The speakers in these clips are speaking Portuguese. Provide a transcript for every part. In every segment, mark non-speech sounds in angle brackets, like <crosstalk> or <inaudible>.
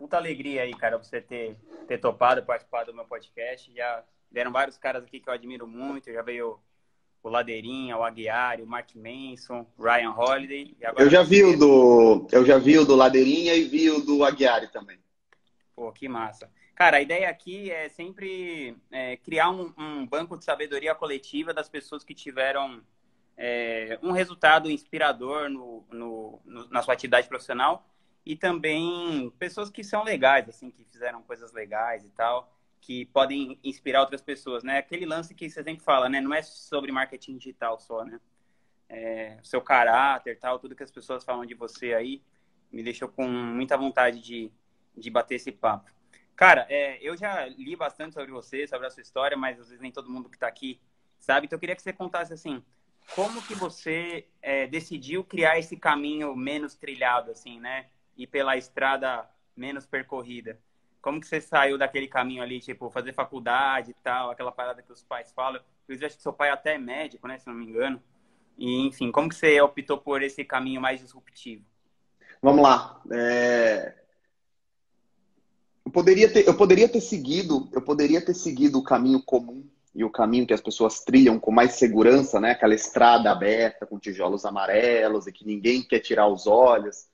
puta alegria aí, cara, você ter, ter topado participar do meu podcast. Já vieram vários caras aqui que eu admiro muito. Já veio o Ladeirinha, o Aguiar, o Mark Manson, Ryan Holiday. eu já vi o do. Eu já vi o do Ladeirinha e vi o do Aguiar também. Pô, que massa. Cara, a ideia aqui é sempre é, criar um, um, banco de sabedoria coletiva das pessoas que tiveram é, um resultado inspirador no, no, no, na sua atividade profissional e também pessoas que são legais, assim, que fizeram coisas legais e tal que podem inspirar outras pessoas, né? Aquele lance que você sempre fala, né? Não é sobre marketing digital só, né? É, seu caráter, tal, tudo que as pessoas falam de você aí, me deixou com muita vontade de, de bater esse papo. Cara, é, eu já li bastante sobre você, sobre a sua história, mas às vezes nem todo mundo que está aqui sabe. Então eu queria que você contasse assim, como que você é, decidiu criar esse caminho menos trilhado, assim, né? E pela estrada menos percorrida. Como que você saiu daquele caminho ali, tipo, fazer faculdade e tal, aquela parada que os pais falam? Inclusive, acho que seu pai até é médico, né, se não me engano. E, enfim, como que você optou por esse caminho mais disruptivo? Vamos lá. É... Eu, poderia ter, eu poderia ter seguido, eu poderia ter seguido o caminho comum e o caminho que as pessoas trilham com mais segurança, né? Aquela estrada aberta com tijolos amarelos e que ninguém quer tirar os olhos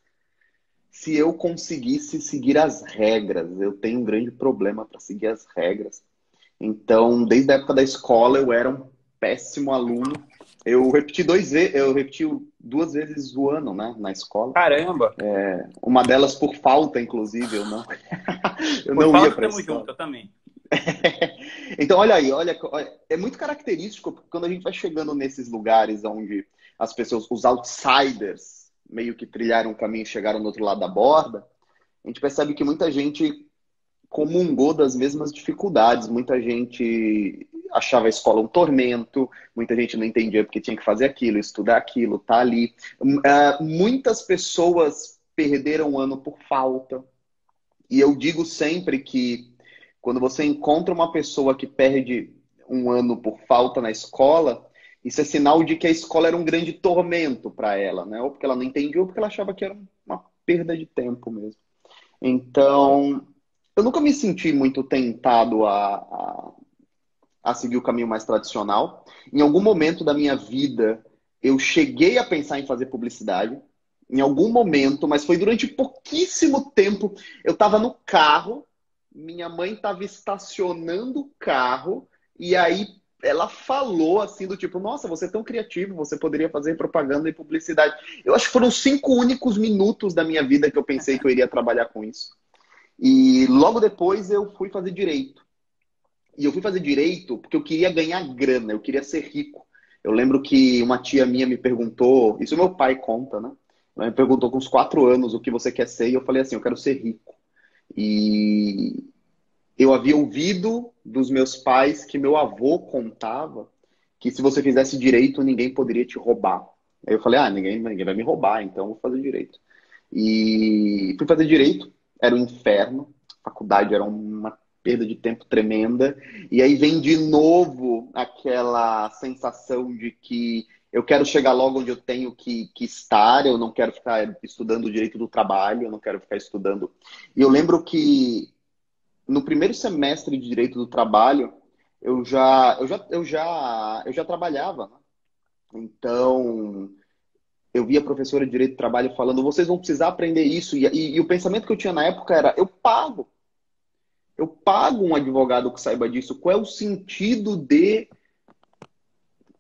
se eu conseguisse seguir as regras. Eu tenho um grande problema para seguir as regras. Então, desde a época da escola, eu era um péssimo aluno. Eu repeti dois eu repeti duas vezes o ano, né, na escola. Caramba! É, uma delas por falta, inclusive, eu não. <laughs> eu por não falta, ia para junto, eu também. <laughs> então, olha aí, olha, é muito característico quando a gente vai chegando nesses lugares onde as pessoas, os outsiders, meio que trilharam o caminho e chegaram no outro lado da borda, a gente percebe que muita gente comungou das mesmas dificuldades. Muita gente achava a escola um tormento, muita gente não entendia porque tinha que fazer aquilo, estudar aquilo, tá ali. Uh, muitas pessoas perderam o ano por falta. E eu digo sempre que quando você encontra uma pessoa que perde um ano por falta na escola, isso é sinal de que a escola era um grande tormento para ela, né? Ou porque ela não entendia, ou porque ela achava que era uma perda de tempo mesmo. Então, eu nunca me senti muito tentado a, a, a seguir o caminho mais tradicional. Em algum momento da minha vida, eu cheguei a pensar em fazer publicidade. Em algum momento, mas foi durante pouquíssimo tempo. Eu estava no carro, minha mãe estava estacionando o carro, e aí ela falou assim do tipo, nossa, você é tão criativo, você poderia fazer propaganda e publicidade. Eu acho que foram cinco únicos minutos da minha vida que eu pensei que eu iria trabalhar com isso. E logo depois eu fui fazer direito. E eu fui fazer direito porque eu queria ganhar grana, eu queria ser rico. Eu lembro que uma tia minha me perguntou, isso meu pai conta, né? Ela me perguntou com uns quatro anos o que você quer ser, e eu falei assim, eu quero ser rico. E eu havia ouvido dos meus pais que meu avô contava que se você fizesse direito, ninguém poderia te roubar. Aí eu falei, ah, ninguém, ninguém vai me roubar, então vou fazer direito. E fui fazer direito, era um inferno, a faculdade era uma perda de tempo tremenda. E aí vem de novo aquela sensação de que eu quero chegar logo onde eu tenho que, que estar, eu não quero ficar estudando o direito do trabalho, eu não quero ficar estudando. E eu lembro que no primeiro semestre de direito do trabalho, eu já, eu já, eu já, eu já trabalhava. Né? Então, eu via a professora de direito do trabalho falando: vocês vão precisar aprender isso. E, e, e, o pensamento que eu tinha na época era: eu pago. Eu pago um advogado que saiba disso. Qual é o sentido de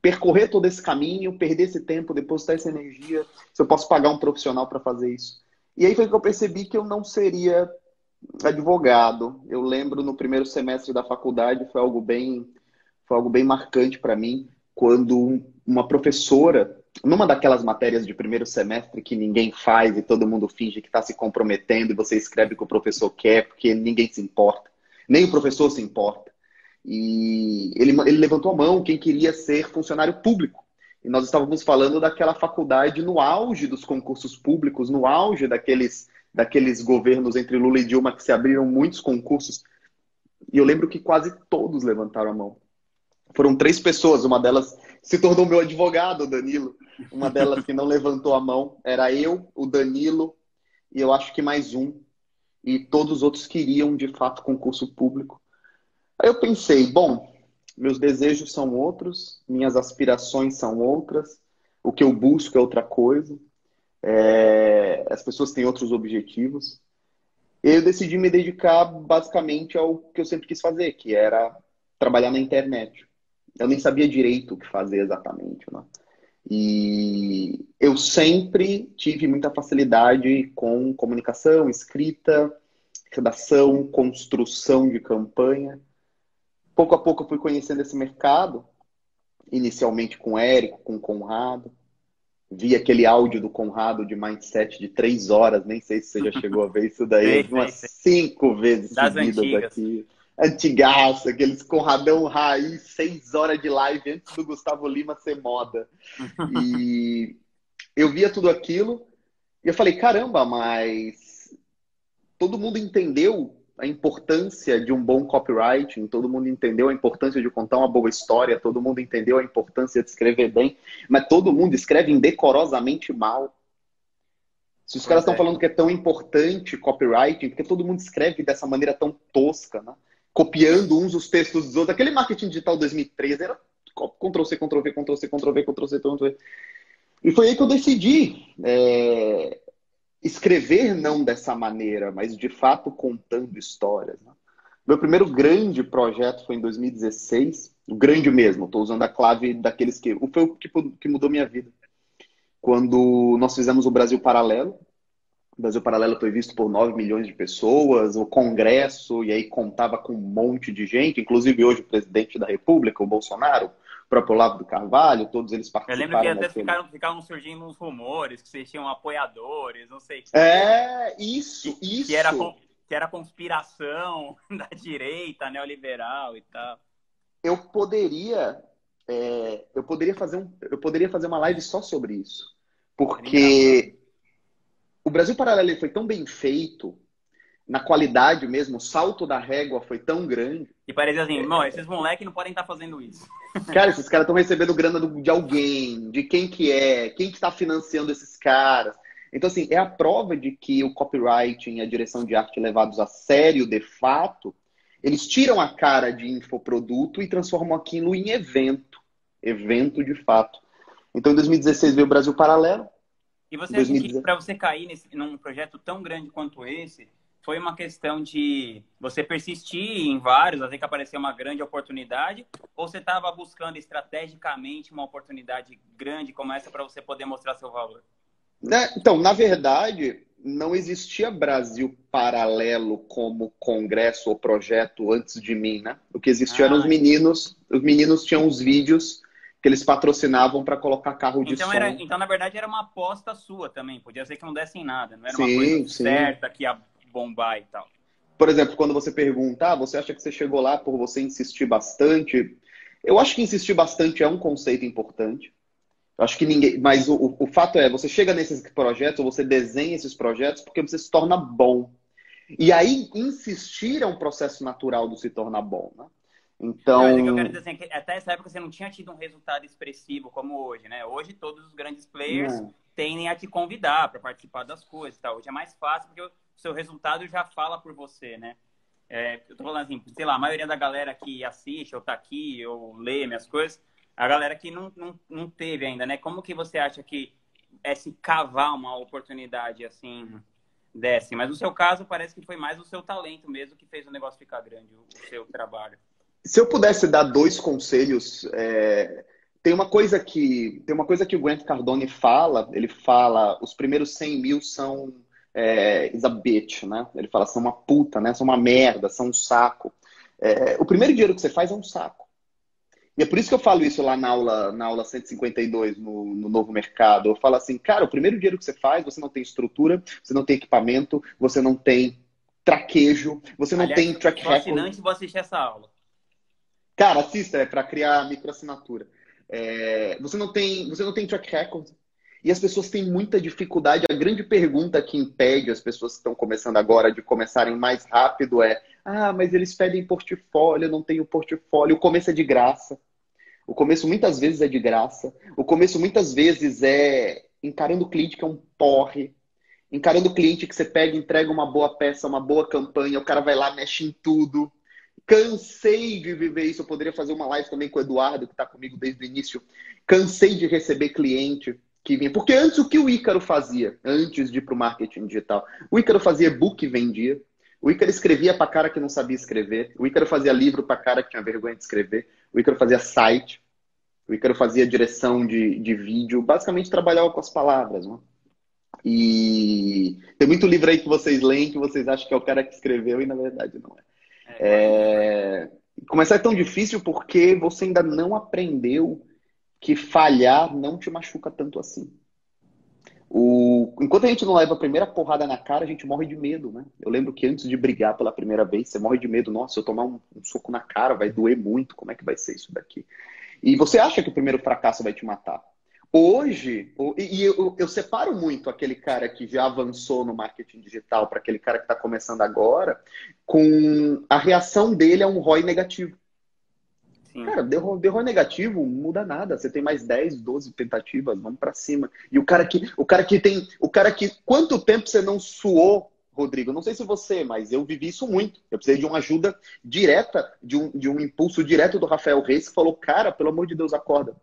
percorrer todo esse caminho, perder esse tempo, depositar essa energia, se eu posso pagar um profissional para fazer isso? E aí foi que eu percebi que eu não seria advogado. Eu lembro no primeiro semestre da faculdade foi algo bem foi algo bem marcante para mim quando uma professora numa daquelas matérias de primeiro semestre que ninguém faz e todo mundo finge que está se comprometendo e você escreve o que o professor quer porque ninguém se importa, nem o professor se importa. E ele, ele levantou a mão quem queria ser funcionário público. E nós estávamos falando daquela faculdade no auge dos concursos públicos, no auge daqueles daqueles governos entre Lula e Dilma que se abriram muitos concursos. E eu lembro que quase todos levantaram a mão. Foram três pessoas, uma delas se tornou meu advogado, Danilo. Uma delas que não levantou a mão era eu, o Danilo e eu acho que mais um. e todos os outros queriam, de fato, concurso público. Aí eu pensei, bom, meus desejos são outros, minhas aspirações são outras, o que eu busco é outra coisa, é... as pessoas têm outros objetivos. Eu decidi me dedicar basicamente ao que eu sempre quis fazer, que era trabalhar na internet. Eu nem sabia direito o que fazer exatamente, né? E eu sempre tive muita facilidade com comunicação, escrita, redação, construção de campanha. Pouco a pouco eu fui conhecendo esse mercado, inicialmente com o Érico, com o Conrado. Vi aquele áudio do Conrado de Mindset de três horas, nem sei se você já chegou a ver isso daí, umas cinco vezes das seguidas antigas. aqui antigaça, aqueles Conradão raiz, seis horas de live antes do Gustavo Lima ser moda. E <laughs> eu via tudo aquilo e eu falei, caramba, mas todo mundo entendeu a importância de um bom copywriting, todo mundo entendeu a importância de contar uma boa história, todo mundo entendeu a importância de escrever bem, mas todo mundo escreve indecorosamente mal. Se os pois caras estão é. falando que é tão importante copywriting, porque todo mundo escreve dessa maneira tão tosca, né? copiando uns os textos dos outros. Aquele marketing digital 2013 era Ctrl-C, Ctrl-V, Ctrl-C, Ctrl-V, Ctrl-C, Ctrl-V. E foi aí que eu decidi é, escrever não dessa maneira, mas de fato contando histórias. Né? Meu primeiro grande projeto foi em 2016, o grande mesmo, estou usando a clave daqueles que. Foi o que, que mudou minha vida. Quando nós fizemos o Brasil Paralelo, o Brasil Paralelo foi visto por 9 milhões de pessoas, o Congresso, e aí contava com um monte de gente, inclusive hoje o presidente da República, o Bolsonaro, próprio Olavo do Carvalho, todos eles participaram. Eu lembro que até ficaram, ficaram surgindo uns rumores que vocês tinham apoiadores, não sei. É, isso, que, isso. Que era, que era conspiração <laughs> da direita neoliberal e tal. Eu poderia, é, eu poderia fazer um, eu poderia fazer uma live só sobre isso, porque o Brasil Paralelo foi tão bem feito, na qualidade mesmo, o salto da régua foi tão grande. E parecia assim, irmão, esses moleques não podem estar fazendo isso. <laughs> Cara, esses caras estão recebendo grana de alguém, de quem que é, quem que está financiando esses caras. Então, assim, é a prova de que o copywriting e a direção de arte levados a sério, de fato, eles tiram a cara de infoproduto e transformam aquilo em evento. Evento de fato. Então, em 2016 veio o Brasil Paralelo. E você acha que para você cair nesse, num projeto tão grande quanto esse, foi uma questão de você persistir em vários, até que apareceu uma grande oportunidade, ou você estava buscando estrategicamente uma oportunidade grande como essa para você poder mostrar seu valor? Né? Então, na verdade, não existia Brasil paralelo como congresso ou projeto antes de mim, né? O que existia ah, eram os meninos, os meninos tinham os vídeos que eles patrocinavam para colocar carro de então, som. Era, então, na verdade, era uma aposta sua também. Podia ser que não desse em nada. Não era sim, uma coisa sim. certa que ia bombar e tal. Por exemplo, quando você pergunta, ah, você acha que você chegou lá por você insistir bastante? Eu acho que insistir bastante é um conceito importante. Eu acho que ninguém. Mas o, o fato é, você chega nesses projetos, ou você desenha esses projetos porque você se torna bom. E aí, insistir é um processo natural do se tornar bom. Né? Então. Não, eu quero dizer assim, que até essa época você não tinha tido um resultado expressivo como hoje, né? Hoje todos os grandes players não. tendem a te convidar para participar das coisas. Tá? Hoje é mais fácil porque seu resultado já fala por você, né? É, eu tô falando assim, sei lá, a maioria da galera que assiste, ou tá aqui, ou lê minhas coisas, a galera que não, não, não teve ainda, né? Como que você acha que é se cavar uma oportunidade assim desce? Mas no seu caso, parece que foi mais o seu talento mesmo que fez o negócio ficar grande, o seu trabalho. Se eu pudesse dar dois conselhos, é, tem uma coisa que tem uma coisa que o Grant Cardone fala. Ele fala os primeiros 100 mil são é, is a bitch, né? Ele fala são uma puta, né? São uma merda, são um saco. É, o primeiro dinheiro que você faz é um saco. E é por isso que eu falo isso lá na aula, na aula 152, no, no Novo Mercado. Eu falo assim, cara, o primeiro dinheiro que você faz, você não tem estrutura, você não tem equipamento, você não tem traquejo, você não Aliás, tem track record. assinante vou assistir essa aula. Cara, assista, é para criar microassinatura. É, você não tem, você não tem track record. E as pessoas têm muita dificuldade. A grande pergunta que impede as pessoas que estão começando agora de começarem mais rápido é: ah, mas eles pedem portfólio, eu não tenho portfólio. O começo é de graça. O começo muitas vezes é de graça. O começo muitas vezes é encarando o cliente que é um porre. encarando o cliente que você pega, entrega uma boa peça, uma boa campanha, o cara vai lá, mexe em tudo. Cansei de viver isso. Eu poderia fazer uma live também com o Eduardo, que está comigo desde o início. Cansei de receber cliente que vinha. Porque antes o que o Ícaro fazia, antes de ir para o marketing digital? O Ícaro fazia book e vendia. O Ícaro escrevia para cara que não sabia escrever. O Ícaro fazia livro para cara que tinha vergonha de escrever. O Ícaro fazia site. O Ícaro fazia direção de, de vídeo. Basicamente trabalhava com as palavras. Né? E tem muito livro aí que vocês leem que vocês acham que é o cara que escreveu e na verdade não é. É... Começar é tão difícil porque você ainda não aprendeu que falhar não te machuca tanto assim. O... Enquanto a gente não leva a primeira porrada na cara, a gente morre de medo, né? Eu lembro que antes de brigar pela primeira vez, você morre de medo. Nossa, se eu tomar um, um soco na cara, vai doer muito. Como é que vai ser isso daqui? E você acha que o primeiro fracasso vai te matar. Hoje, e eu, eu, separo muito aquele cara que já avançou no marketing digital para aquele cara que está começando agora, com a reação dele a um ROI negativo. Sim. Cara, deu, deu negativo, não muda nada. Você tem mais 10, 12 tentativas, vamos para cima. E o cara que, o cara que tem, o cara que, quanto tempo você não suou Rodrigo, não sei se você, mas eu vivi isso muito. Eu precisei de uma ajuda direta, de um, de um impulso direto do Rafael Reis, que falou: Cara, pelo amor de Deus, acorda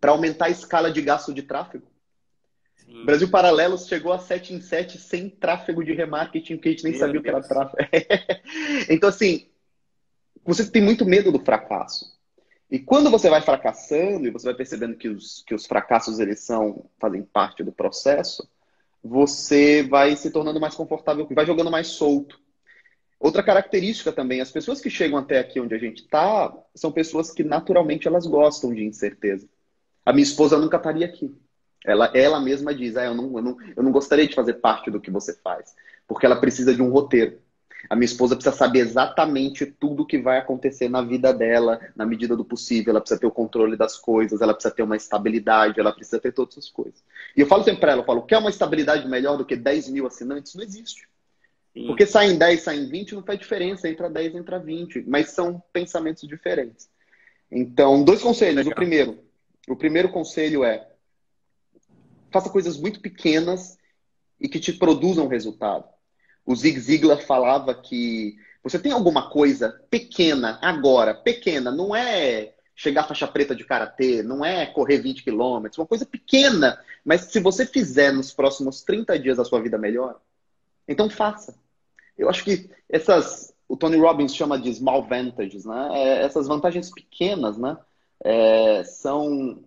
para aumentar a escala de gasto de tráfego. Sim. Brasil Paralelos chegou a 7 em 7 sem tráfego de remarketing, porque a gente nem Meu sabia Deus. o que era tráfego. <laughs> então, assim, você tem muito medo do fracasso. E quando você vai fracassando e você vai percebendo que os, que os fracassos eles são, fazem parte do processo, você vai se tornando mais confortável, vai jogando mais solto. Outra característica também, as pessoas que chegam até aqui onde a gente está, são pessoas que naturalmente elas gostam de incerteza. A minha esposa nunca estaria aqui. Ela, ela mesma diz: ah, eu, não, eu, não, eu não gostaria de fazer parte do que você faz, porque ela precisa de um roteiro. A minha esposa precisa saber exatamente tudo o que vai acontecer na vida dela, na medida do possível. Ela precisa ter o controle das coisas, ela precisa ter uma estabilidade, ela precisa ter todas essas coisas. E eu falo sempre para ela: eu falo, quer uma estabilidade melhor do que 10 mil assinantes? Não existe. Sim. Porque saem 10, saem 20, não faz diferença. Entra 10, entra 20. Mas são pensamentos diferentes. Então, dois conselhos. Legal. O primeiro, o primeiro conselho é: faça coisas muito pequenas e que te produzam resultado. O Zig Ziglar falava que você tem alguma coisa pequena agora, pequena, não é chegar à faixa preta de karatê, não é correr 20 quilômetros, uma coisa pequena, mas se você fizer nos próximos 30 dias a sua vida melhor, então faça. Eu acho que essas, o Tony Robbins chama de small vantages, né? É, essas vantagens pequenas, né? é, são,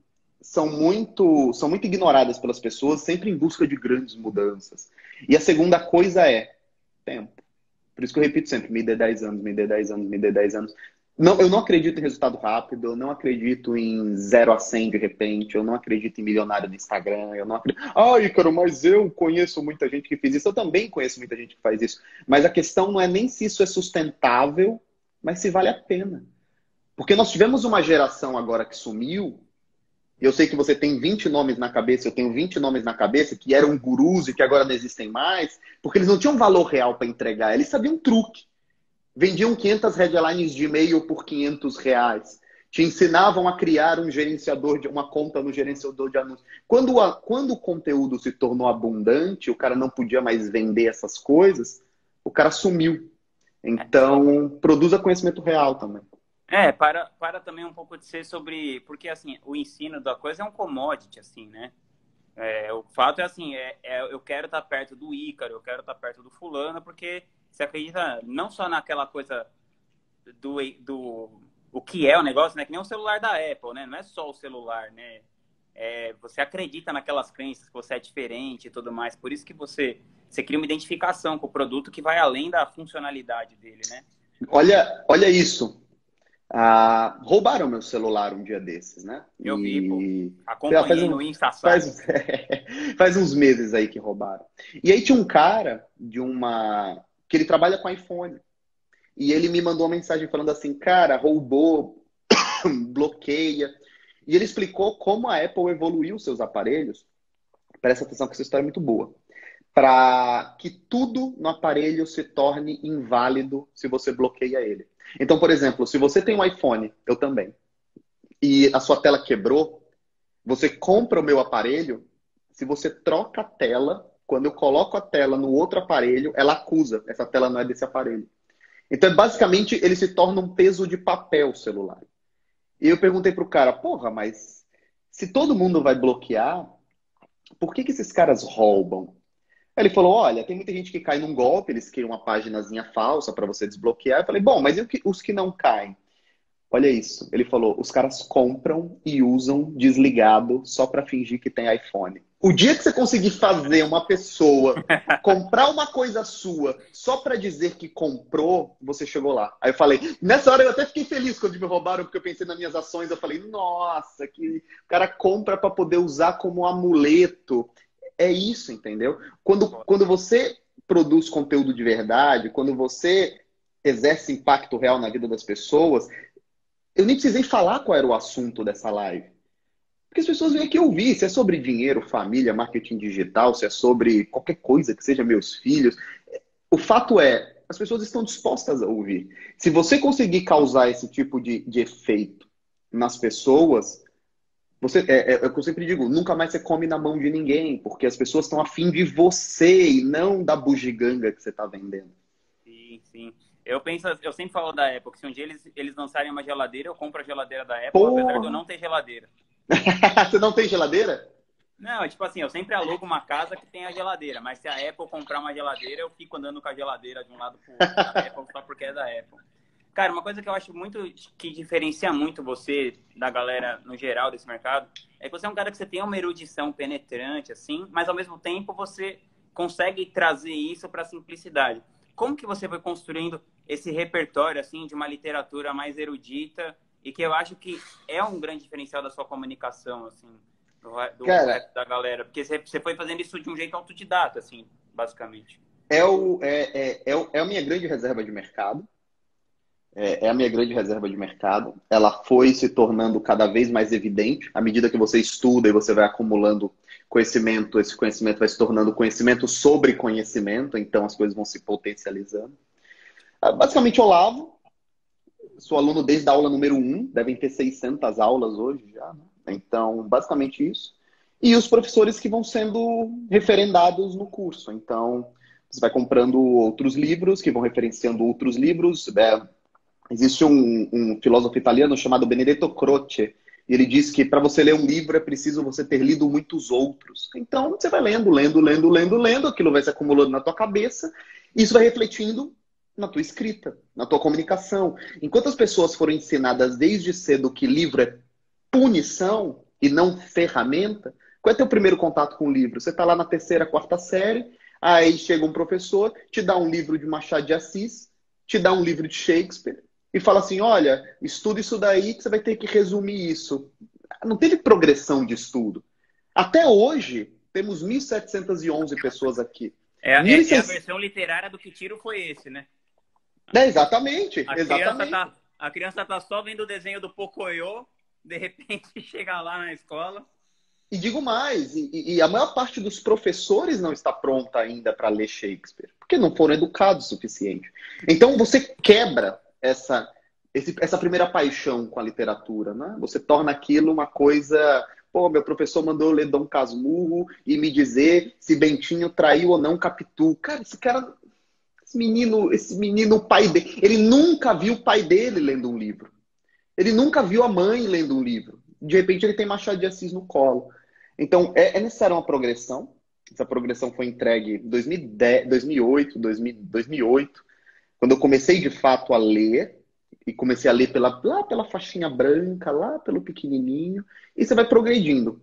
são, muito, são muito ignoradas pelas pessoas, sempre em busca de grandes mudanças. E a segunda coisa é tempo. Por isso que eu repito sempre, me dê 10 anos, me dê 10 anos, me dê 10 anos. Não, eu não acredito em resultado rápido, eu não acredito em 0 a 100 de repente, eu não acredito em milionário do Instagram, eu não acredito... Ah, Ícaro, mas eu conheço muita gente que fez isso, eu também conheço muita gente que faz isso. Mas a questão não é nem se isso é sustentável, mas se vale a pena. Porque nós tivemos uma geração agora que sumiu. Eu sei que você tem 20 nomes na cabeça, eu tenho 20 nomes na cabeça que eram gurus e que agora não existem mais, porque eles não tinham valor real para entregar, eles sabiam truque. Vendiam 500 headlines de e-mail por 500 reais. Te ensinavam a criar um gerenciador de uma conta no gerenciador de anúncios. Quando, a, quando o conteúdo se tornou abundante, o cara não podia mais vender essas coisas, o cara sumiu. Então, produza conhecimento real também. É, para, para também um pouco de ser sobre. Porque, assim, o ensino da coisa é um commodity, assim, né? É, o fato é assim: é, é, eu quero estar perto do Ícaro, eu quero estar perto do Fulano, porque você acredita não só naquela coisa do, do o que é o negócio, né? Que nem o celular da Apple, né? Não é só o celular, né? É, você acredita naquelas crenças que você é diferente e tudo mais. Por isso que você, você cria uma identificação com o produto que vai além da funcionalidade dele, né? Olha, olha isso. Ah, roubaram meu celular um dia desses, né? Eu vi, e... pô. Acompanhei faz um, faz, <laughs> faz uns meses aí que roubaram. E aí tinha um cara de uma... que ele trabalha com iPhone. E ele me mandou uma mensagem falando assim, cara, roubou, <coughs> bloqueia. E ele explicou como a Apple evoluiu seus aparelhos. Presta atenção que essa história é muito boa. Para que tudo no aparelho se torne inválido se você bloqueia ele. Então, por exemplo, se você tem um iPhone, eu também, e a sua tela quebrou, você compra o meu aparelho, se você troca a tela, quando eu coloco a tela no outro aparelho, ela acusa, essa tela não é desse aparelho. Então, basicamente, ele se torna um peso de papel celular. E eu perguntei pro cara, porra, mas se todo mundo vai bloquear, por que, que esses caras roubam? Aí ele falou, olha, tem muita gente que cai num golpe, eles criam uma páginazinha falsa para você desbloquear. Eu falei, bom, mas e os que não caem? Olha isso. Ele falou: os caras compram e usam desligado só para fingir que tem iPhone. O dia que você conseguir fazer uma pessoa <laughs> comprar uma coisa sua só para dizer que comprou, você chegou lá. Aí eu falei, nessa hora eu até fiquei feliz quando me roubaram, porque eu pensei nas minhas ações. Eu falei, nossa, que o cara compra para poder usar como amuleto. É isso, entendeu? Quando, quando você produz conteúdo de verdade, quando você exerce impacto real na vida das pessoas, eu nem precisei falar qual era o assunto dessa live. Porque as pessoas vêm aqui ouvir, se é sobre dinheiro, família, marketing digital, se é sobre qualquer coisa que seja meus filhos. O fato é, as pessoas estão dispostas a ouvir. Se você conseguir causar esse tipo de, de efeito nas pessoas, você, é, é, é o que eu sempre digo, nunca mais você come na mão de ninguém, porque as pessoas estão afim de você e não da bugiganga que você está vendendo. Sim, sim. Eu penso, eu sempre falo da Apple, se um dia eles, eles lançarem uma geladeira, eu compro a geladeira da Apple, Porra. apesar de eu não ter geladeira. <laughs> Você não tem geladeira? Não, é tipo assim, eu sempre alugo uma casa que tem a geladeira, mas se a Apple comprar uma geladeira, eu fico andando com a geladeira de um lado pro outro da Apple só porque é da Apple. Cara, uma coisa que eu acho muito que diferencia muito você da galera no geral desse mercado é que você é um cara que você tem uma erudição penetrante assim, mas ao mesmo tempo você consegue trazer isso para simplicidade. Como que você foi construindo esse repertório assim de uma literatura mais erudita e que eu acho que é um grande diferencial da sua comunicação assim do, do Cara, da galera? Porque você foi fazendo isso de um jeito autodidata assim basicamente. É o é, é, é, é a minha grande reserva de mercado é, é, a minha grande reserva de mercado. Ela foi se tornando cada vez mais evidente à medida que você estuda e você vai acumulando conhecimento. Esse conhecimento vai se tornando conhecimento sobre conhecimento, então as coisas vão se potencializando. Ah, basicamente, Olavo, sou aluno desde a aula número 1, devem ter 600 aulas hoje já, né? Então, basicamente isso. E os professores que vão sendo referendados no curso. Então, você vai comprando outros livros que vão referenciando outros livros. É, existe um, um, filósofo italiano chamado Benedetto Croce. E ele diz que para você ler um livro é preciso você ter lido muitos outros. Então, você vai lendo, lendo, lendo, lendo, lendo, aquilo vai se acumulando na tua cabeça, e isso vai refletindo na tua escrita, na tua comunicação. Enquanto as pessoas foram ensinadas desde cedo que livro é punição e não ferramenta, qual é teu primeiro contato com o livro? Você está lá na terceira, quarta série, aí chega um professor, te dá um livro de Machado de Assis, te dá um livro de Shakespeare e fala assim: olha, estuda isso daí que você vai ter que resumir isso. Não teve progressão de estudo. Até hoje, temos 1.711 pessoas aqui. É, é, é, a versão literária do que tiro foi esse, né? É, exatamente. A exatamente. Criança tá, a criança tá só vendo o desenho do Pocoyo, de repente <laughs> chega lá na escola. E digo mais, e, e, a maior parte dos professores não está pronta ainda para ler Shakespeare, porque não foram educados o suficiente. Então você quebra essa, esse, essa primeira paixão com a literatura, né? Você torna aquilo uma coisa. Pô, meu professor mandou ler Dom Casmurro e me dizer se Bentinho traiu ou não Capitu. Cara, esse cara esse menino, esse menino, pai dele, ele nunca viu o pai dele lendo um livro. Ele nunca viu a mãe lendo um livro. De repente ele tem Machado de Assis no colo. Então é, é necessária uma progressão. Essa progressão foi entregue em 2010, 2008, 2000, 2008, quando eu comecei de fato a ler e comecei a ler pela, lá pela faixinha branca, lá pelo pequenininho, e você vai progredindo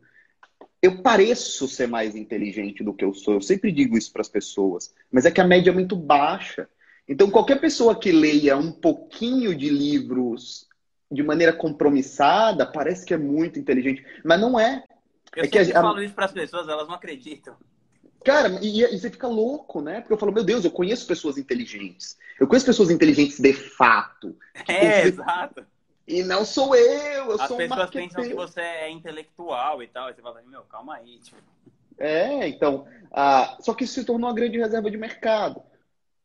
eu pareço ser mais inteligente do que eu sou. Eu sempre digo isso para as pessoas, mas é que a média é muito baixa. Então, qualquer pessoa que leia um pouquinho de livros de maneira compromissada parece que é muito inteligente, mas não é. Eu é sempre que a... falo isso para as pessoas, elas não acreditam. Cara, e, e, você fica louco, né? Porque eu falo, meu Deus, eu conheço pessoas inteligentes. Eu conheço pessoas inteligentes de fato. É, exato. E não sou eu, eu As sou um pessoas pensam que você é intelectual e tal. E você fala, meu, calma aí. Tipo. É, então. Ah, só que isso se tornou uma grande reserva de mercado.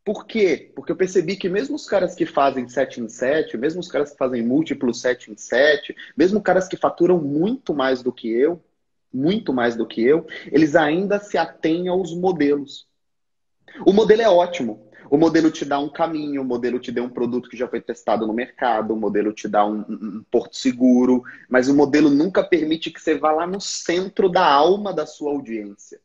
Por quê? Porque eu percebi que mesmo os caras que fazem 7 em 7, mesmo os caras que fazem múltiplos 7 em 7, mesmo caras que faturam muito mais do que eu, muito mais do que eu, eles ainda se atêm aos modelos. O modelo é ótimo. O modelo te dá um caminho, o modelo te dá um produto que já foi testado no mercado, o modelo te dá um, um, porto seguro, mas o modelo nunca permite que você vá lá no centro da alma da sua audiência.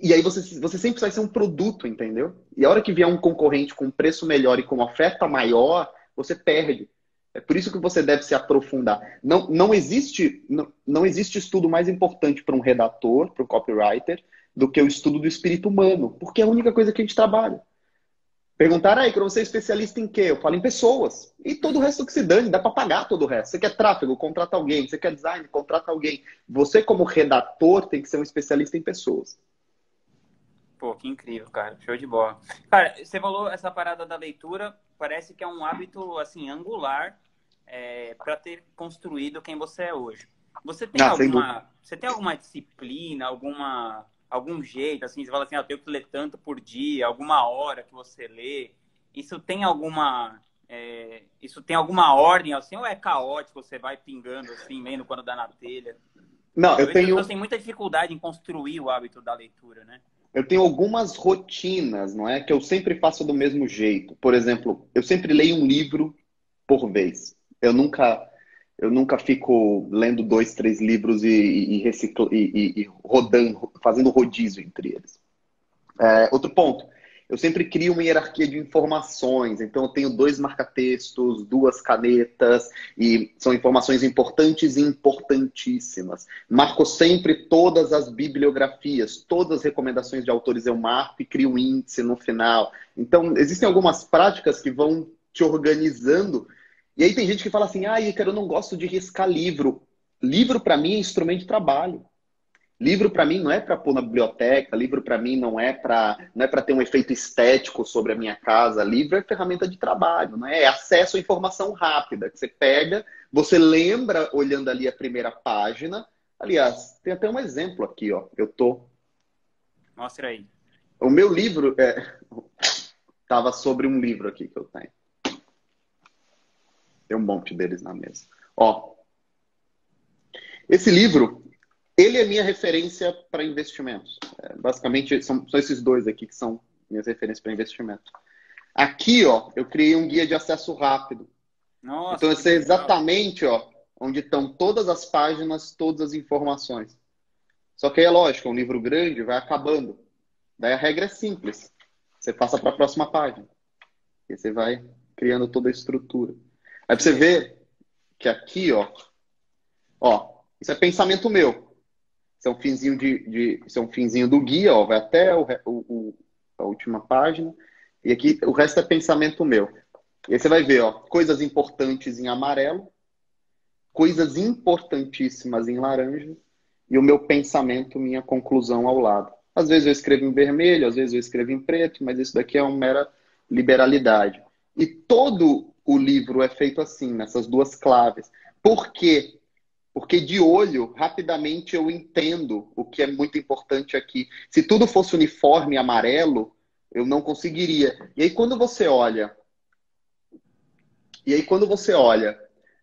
E aí você, você sempre vai ser um produto, entendeu? E a hora que vier um concorrente com preço melhor e com oferta maior, você perde. É por isso que você deve se aprofundar. Não, não, existe, não, não existe estudo mais importante para um redator, para um copywriter, do que o estudo do espírito humano, porque é a única coisa que a gente trabalha. Perguntaram aí, você é especialista em quê? Eu falo em pessoas. E todo o resto que se dane, dá para pagar todo o resto. Você quer tráfego, contrata alguém. Você quer design, contrata alguém. Você, como redator, tem que ser um especialista em pessoas. Pô, que incrível, cara. Show de bola. Cara, você falou essa parada da leitura, parece que é um hábito, assim, angular é, para ter construído quem você é hoje. Você tem, ah, alguma, você tem alguma disciplina, alguma, algum jeito, assim, você fala assim, ah, eu tenho que ler tanto por dia, alguma hora que você lê. Isso tem alguma. É, isso tem alguma ordem assim, ou é caótico, você vai pingando assim, lendo quando dá na telha? Não, eu, eu tenho. Você tem muita dificuldade em construir o hábito da leitura, né? Eu tenho algumas rotinas, não é? Que eu sempre faço do mesmo jeito. Por exemplo, eu sempre leio um livro por vez. Eu nunca, eu nunca fico lendo dois, três livros e, e, reciclo, e, e rodando, fazendo rodízio entre eles. É, outro ponto, eu sempre crio uma hierarquia de informações. Então, eu tenho dois marca-textos, duas canetas, e são informações importantes e importantíssimas. Marco sempre todas as bibliografias, todas as recomendações de autores eu marco e crio um índice no final. Então, existem algumas práticas que vão te organizando e aí tem gente que fala assim, ah, Ícaro, eu não gosto de riscar livro. Livro para mim é instrumento de trabalho. Livro para mim não é para pôr na biblioteca, livro para mim não é para não é para ter um efeito estético sobre a minha casa. Livro é ferramenta de trabalho, não é? é acesso à informação rápida que você pega, você lembra olhando ali a primeira página. Aliás, tem até um exemplo aqui, ó. Eu tô Mostra aí. O meu livro é... tava sobre um livro aqui que eu tenho. Tem um monte deles na mesa. Ó, esse livro, ele é minha referência para investimentos. É, basicamente, são, são esses dois aqui que são minhas referências para investimento. Aqui, ó, eu criei um guia de acesso rápido. Nossa, então, esse é exatamente, ó, onde estão todas as páginas, todas as informações. Só que aí é lógico, um livro grande, vai acabando. Daí a regra é simples. Você passa para a próxima página. E você vai criando toda a estrutura. Aí você vê que aqui, ó, ó, isso é pensamento meu. Isso é um finzinho de, de isso é um finzinho do guia, ó, vai até o, o, a última página. E aqui o resto é pensamento meu. E aí você vai ver, ó, coisas importantes em amarelo, coisas importantíssimas em laranja e o meu pensamento, minha conclusão ao lado. Às vezes eu escrevo em vermelho, às vezes eu escrevo em preto, mas isso daqui é uma mera liberalidade. E todo o livro é feito assim, nessas duas claves. Por quê? Porque de olho, rapidamente eu entendo o que é muito importante aqui. Se tudo fosse uniforme amarelo, eu não conseguiria. E aí quando você olha, e aí quando você olha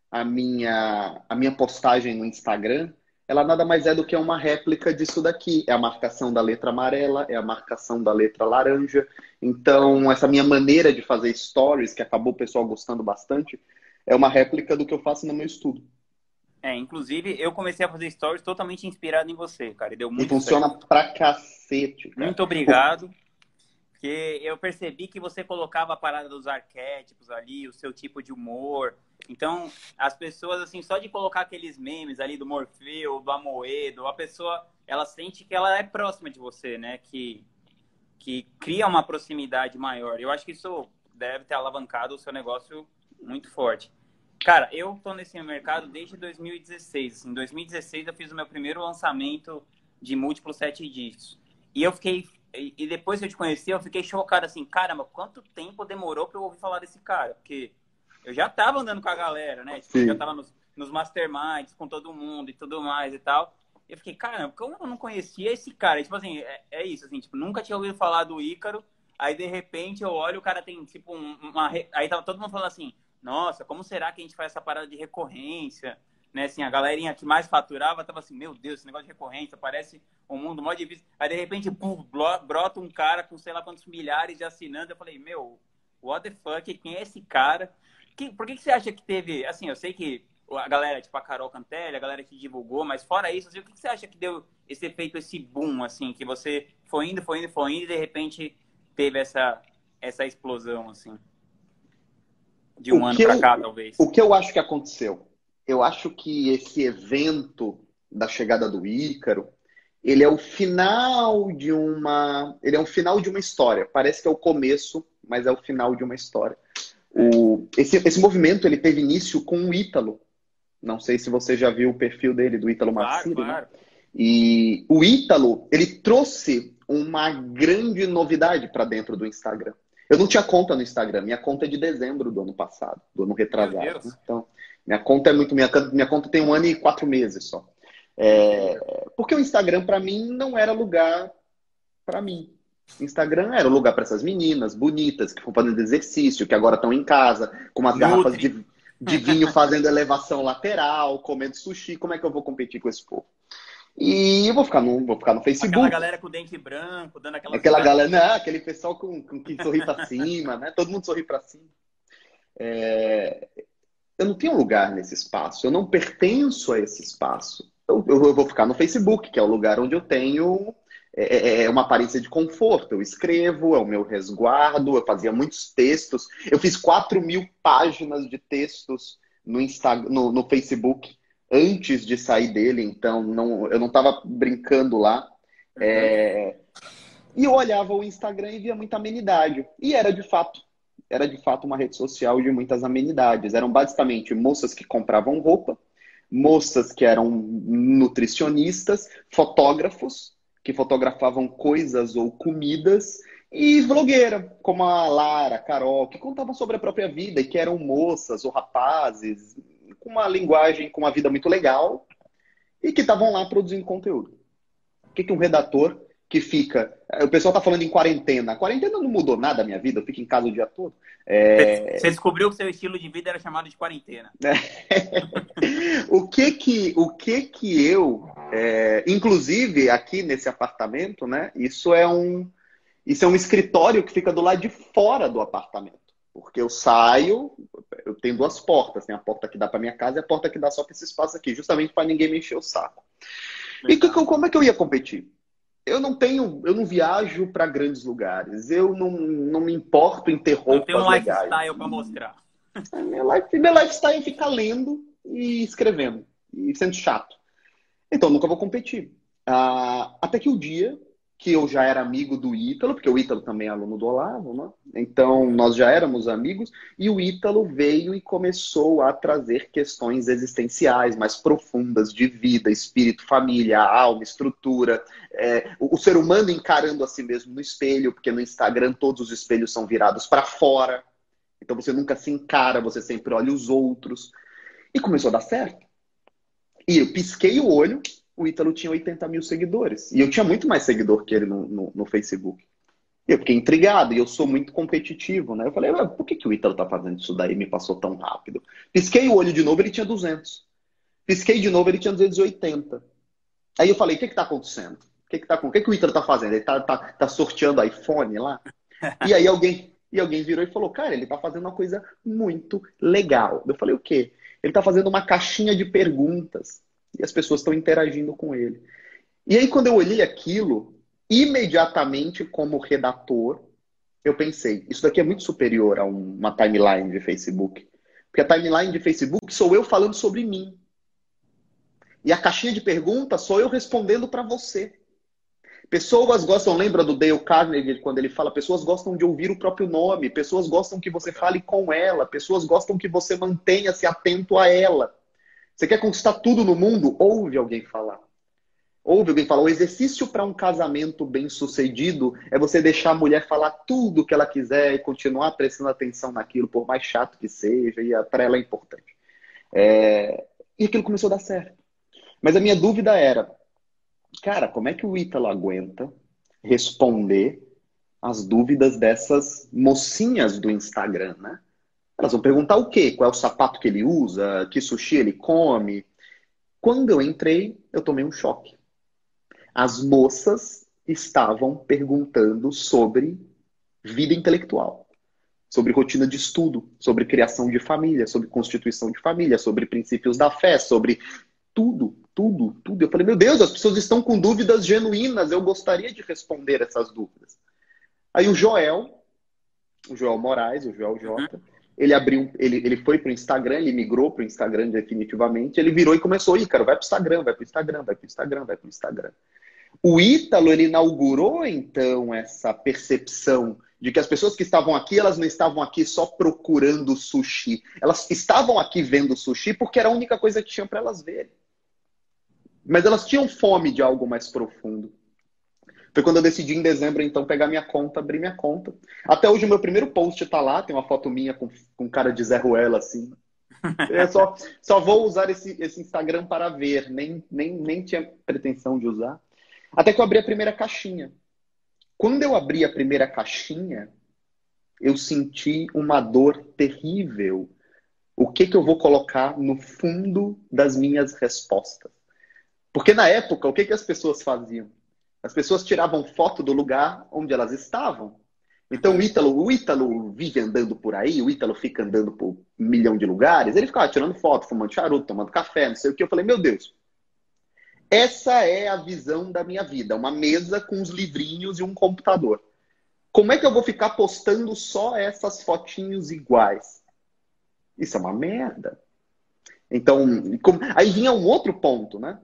a minha a minha postagem no Instagram, ela nada mais é do que uma réplica disso daqui. É a marcação da letra amarela, é a marcação da letra laranja. Então, essa minha maneira de fazer stories, que acabou o pessoal gostando bastante, é uma réplica do que eu faço no meu estudo. É, inclusive, eu comecei a fazer stories totalmente inspirado em você, cara. E deu muito E funciona certo. pra cacete. Cara. Muito obrigado. Porque eu percebi que você colocava a parada dos arquétipos ali, o seu tipo de humor, então, as pessoas, assim, só de colocar aqueles memes ali do Morfeu, do Amoedo, a pessoa, ela sente que ela é próxima de você, né? Que, que cria uma proximidade maior. Eu acho que isso deve ter alavancado o seu negócio muito forte. Cara, eu tô nesse mercado desde 2016. Em 2016 eu fiz o meu primeiro lançamento de múltiplos sete dígitos. E eu fiquei e depois que eu te conheci, eu fiquei chocado assim, caramba, quanto tempo demorou para eu ouvir falar desse cara? Porque eu já tava andando com a galera, né? Tipo, eu já tava nos, nos masterminds com todo mundo e tudo mais e tal. Eu fiquei, caramba, como eu não conhecia esse cara? E, tipo assim, é, é, isso, assim, tipo, nunca tinha ouvido falar do Ícaro. Aí, de repente, eu olho, o cara tem, tipo, uma... Aí tava todo mundo falando assim, nossa, como será que a gente faz essa parada de recorrência? Né? Assim, a galerinha que mais faturava tava assim, meu Deus, esse negócio de recorrência parece um mundo mó difícil. Aí, de repente, pum, brota um cara com sei lá quantos milhares de assinantes. Eu falei, meu, what the fuck? Quem é esse cara? Que, por que, que você acha que teve... Assim, eu sei que a galera, tipo a Carol Cantelli, a galera que divulgou, mas fora isso, assim, o que, que você acha que deu esse efeito, esse boom, assim, que você foi indo, foi indo, foi indo e de repente teve essa, essa explosão, assim? De um o ano para cá, talvez. O que eu acho que aconteceu? Eu acho que esse evento da chegada do Ícaro, ele é o final de uma, ele é o final de uma história. Parece que é o começo, mas é o final de uma história. O, esse, esse movimento ele teve início com o Ítalo. Não sei se você já viu o perfil dele, do Ítalo claro, Marciri. Né? Claro. Né? E o Ítalo, ele trouxe uma grande novidade para dentro do Instagram. Eu não tinha conta no Instagram, minha conta é de dezembro do ano passado, do ano retrasado. Né? Então, minha conta é muito. Minha, minha conta tem um ano e quatro meses só. É, porque o Instagram, para mim, não era lugar para mim. Instagram era o lugar para essas meninas bonitas que estão fazendo exercício, que agora estão em casa, com umas garrafas de, de vinho fazendo elevação lateral, comendo sushi. Como é que eu vou competir com esse povo? E eu vou ficar no, vou ficar no Facebook. Aquela galera com dente branco, dando aquela. Aquela galera, não, aquele pessoal com, com que sorri para cima, né? Todo mundo sorri para cima. É... Eu não tenho lugar nesse espaço, eu não pertenço a esse espaço. Eu, eu vou ficar no Facebook, que é o lugar onde eu tenho é, é, é uma aparência de conforto. Eu escrevo, é o meu resguardo, eu fazia muitos textos. Eu fiz 4 mil páginas de textos no, Instagram, no, no Facebook antes de sair dele, então não, eu não estava brincando lá. É... E eu olhava o Instagram e via muita amenidade. E era de fato, era de fato uma rede social de muitas amenidades. Eram basicamente moças que compravam roupa, moças que eram nutricionistas, fotógrafos que fotografavam coisas ou comidas e vlogueira, como a Lara, a Carol, que contavam sobre a própria vida e que eram moças ou rapazes, com uma linguagem, com uma vida muito legal e que estavam lá produzindo conteúdo. O que, que um redator que fica. O pessoal está falando em quarentena. A quarentena não mudou nada a minha vida, eu fico em casa o dia todo. É... Você descobriu que seu estilo de vida era chamado de quarentena. <laughs> o que que, o que, que eu. É... Inclusive, aqui nesse apartamento, né? Isso é um. Isso é um escritório que fica do lado de fora do apartamento. Porque eu saio, eu tenho duas portas, tem a porta que dá para minha casa e a porta que dá só para esse espaço aqui, justamente para ninguém me encher o saco. E que, como é que eu ia competir? Eu não tenho, eu não viajo para grandes lugares. Eu não, não me importo em ter roupas legais. Não tem um lifestyle para mostrar. É, meu, life, meu lifestyle é ficar lendo e escrevendo e sendo chato. Então nunca vou competir. Ah, até que o dia que eu já era amigo do Ítalo, porque o Ítalo também é aluno do Olavo, né? Então nós já éramos amigos, e o Ítalo veio e começou a trazer questões existenciais mais profundas de vida, espírito, família, alma, estrutura, é, o, o, ser humano encarando a si mesmo no espelho, porque no Instagram todos os espelhos são virados para fora, então você nunca se encara, você sempre olha os outros. E começou a dar certo. E eu pisquei o olho, o Ítalo tinha 80 mil seguidores. E eu tinha muito mais seguidor que ele no, no, no Facebook. E eu fiquei intrigado, e eu sou muito competitivo, né? Eu falei, por que, que o Ítalo tá fazendo isso daí me passou tão rápido? Pisquei o olho de novo, ele tinha 200. Pisquei de novo, ele tinha 280. Aí eu falei, o que que tá acontecendo? O que que, tá, o que, que o Ítalo tá fazendo? Ele tá, tá, tá sorteando iPhone lá? E aí alguém, e alguém virou e falou, cara, ele tá fazendo uma coisa muito legal. Eu falei, o quê? Ele tá fazendo uma caixinha de perguntas e as pessoas estão interagindo com ele. E aí, quando eu olhei aquilo, imediatamente, como redator, eu pensei: isso daqui é muito superior a uma timeline de Facebook. Porque a timeline de Facebook sou eu falando sobre mim. E a caixinha de perguntas sou eu respondendo para você. Pessoas gostam, lembra do Dale Carnegie quando ele fala, pessoas gostam de ouvir o próprio nome, pessoas gostam que você fale com ela, pessoas gostam que você mantenha-se atento a ela. Você quer conquistar tudo no mundo? Ouve alguém falar. Ouve alguém falar. O exercício para um casamento bem sucedido é você deixar a mulher falar tudo que ela quiser e continuar prestando atenção naquilo, por mais chato que seja, e para ela é importante. É... E aquilo começou a dar certo. Mas a minha dúvida era, cara, como é que o Ítalo aguenta responder as dúvidas dessas mocinhas do Instagram, né? Elas vão perguntar o quê? Qual é o sapato que ele usa? Que sushi ele come? Quando eu entrei, eu tomei um choque. As moças estavam perguntando sobre vida intelectual, sobre rotina de estudo, sobre criação de família, sobre constituição de família, sobre princípios da fé, sobre tudo, tudo, tudo. Eu falei, meu Deus, as pessoas estão com dúvidas genuínas, eu gostaria de responder essas dúvidas. Aí o Joel, o Joel Moraes, o Joel Jota, uhum. Ele abriu, ele, ele foi para o Instagram, ele migrou para o Instagram definitivamente, ele virou e começou, Ícaro, vai para o Instagram, vai para o Instagram, vai para o Instagram, vai para o Instagram. O Ítalo, ele inaugurou, então, essa percepção de que as pessoas que estavam aqui, elas não estavam aqui só procurando sushi. Elas estavam aqui vendo sushi porque era a única coisa que tinham para elas verem. Mas elas tinham fome de algo mais profundo. Foi quando eu decidi em dezembro, então, pegar minha conta, abrir minha conta. Até hoje, o meu primeiro post tá lá, tem uma foto minha com, com cara de Zé Ruela, assim. <laughs> É só, só vou usar esse, esse Instagram para ver, nem, nem, nem tinha pretensão de usar. Até que eu abri a primeira caixinha. Quando eu abri a primeira caixinha, eu senti uma dor terrível. O que, que eu vou colocar no fundo das minhas respostas? Porque na época, o que, que as pessoas faziam? As pessoas tiravam foto do lugar onde elas estavam. Então o Ítalo, o Ítalo vive andando por aí, o Ítalo fica andando por um milhão de lugares, ele ficava tirando foto, fumando charuto, tomando café, não sei o que. Eu falei, meu Deus, essa é a visão da minha vida, uma mesa com os livrinhos e um computador. Como é que eu vou ficar postando só essas fotinhos iguais? Isso é uma merda. Então, aí vinha um outro ponto, né?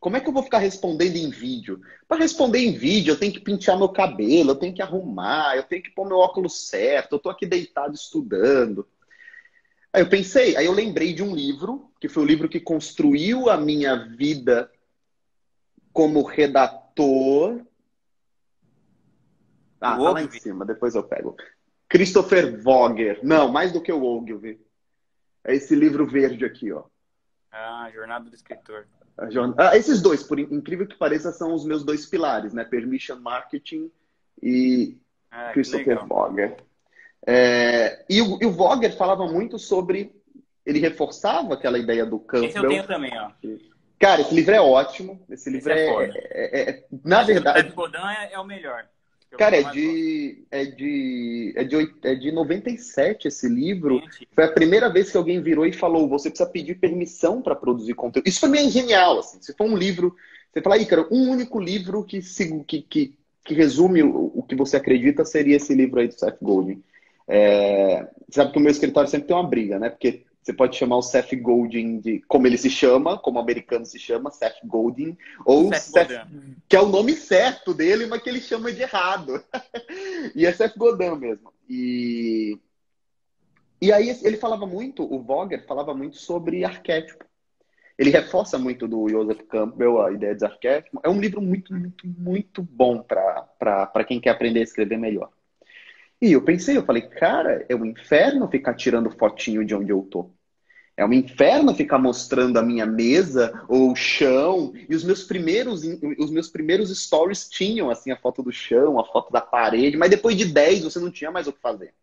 Como é que eu vou ficar respondendo em vídeo? Para responder em vídeo, eu tenho que pintar meu cabelo, eu tenho que arrumar, eu tenho que pôr meu óculos certo, eu estou aqui deitado estudando. Aí eu pensei, aí eu lembrei de um livro, que foi o livro que construiu a minha vida como redator. Ah, tá lá em cima, depois eu pego. Christopher Vogger. Não, mais do que o Ogilvy. É esse livro verde aqui, ó. Ah, Jornada do Escritor. Ah, esses dois, por incrível que pareça, são os meus dois pilares, né? Permission Marketing e ah, Christopher Vogger. É, e, o, e o Vogger falava muito sobre. Ele reforçava aquela ideia do Campbell. Esse eu tenho também, ó. Cara, esse livro é ótimo. Esse livro esse é, é, é, é, Na verdade. O Godin é, é o melhor. Cara, é de, é, de, é, de, é de 97 esse livro. Foi a primeira vez que alguém virou e falou: você precisa pedir permissão para produzir conteúdo. Isso foi meio genial. Assim. Se for um livro, você fala, aí, cara, um único livro que, que, que, que resume o, o, que você acredita seria esse livro aí do Seth Godin. É, sabe que o meu escritório sempre tem uma briga, né? Porque você pode chamar o Seth Godin de como ele se chama, como o americano se chama, Seth Godin, ou Seth, Seth que é o nome certo dele, mas que ele chama de errado. <laughs> e é Seth Godin mesmo. E e aí ele falava muito, o Vogger falava muito sobre arquétipo. Ele reforça muito do Joseph Campbell a ideia de arquétipo. É um livro muito, muito, muito bom para quem quer aprender a escrever melhor. E eu pensei, eu falei, cara, é um inferno ficar tirando fotinho de onde eu tô. É um inferno ficar mostrando a minha mesa ou o chão. E os meus primeiros, os meus primeiros stories tinham assim a foto do chão, a foto da parede, mas depois de 10 você não tinha mais o que fazer.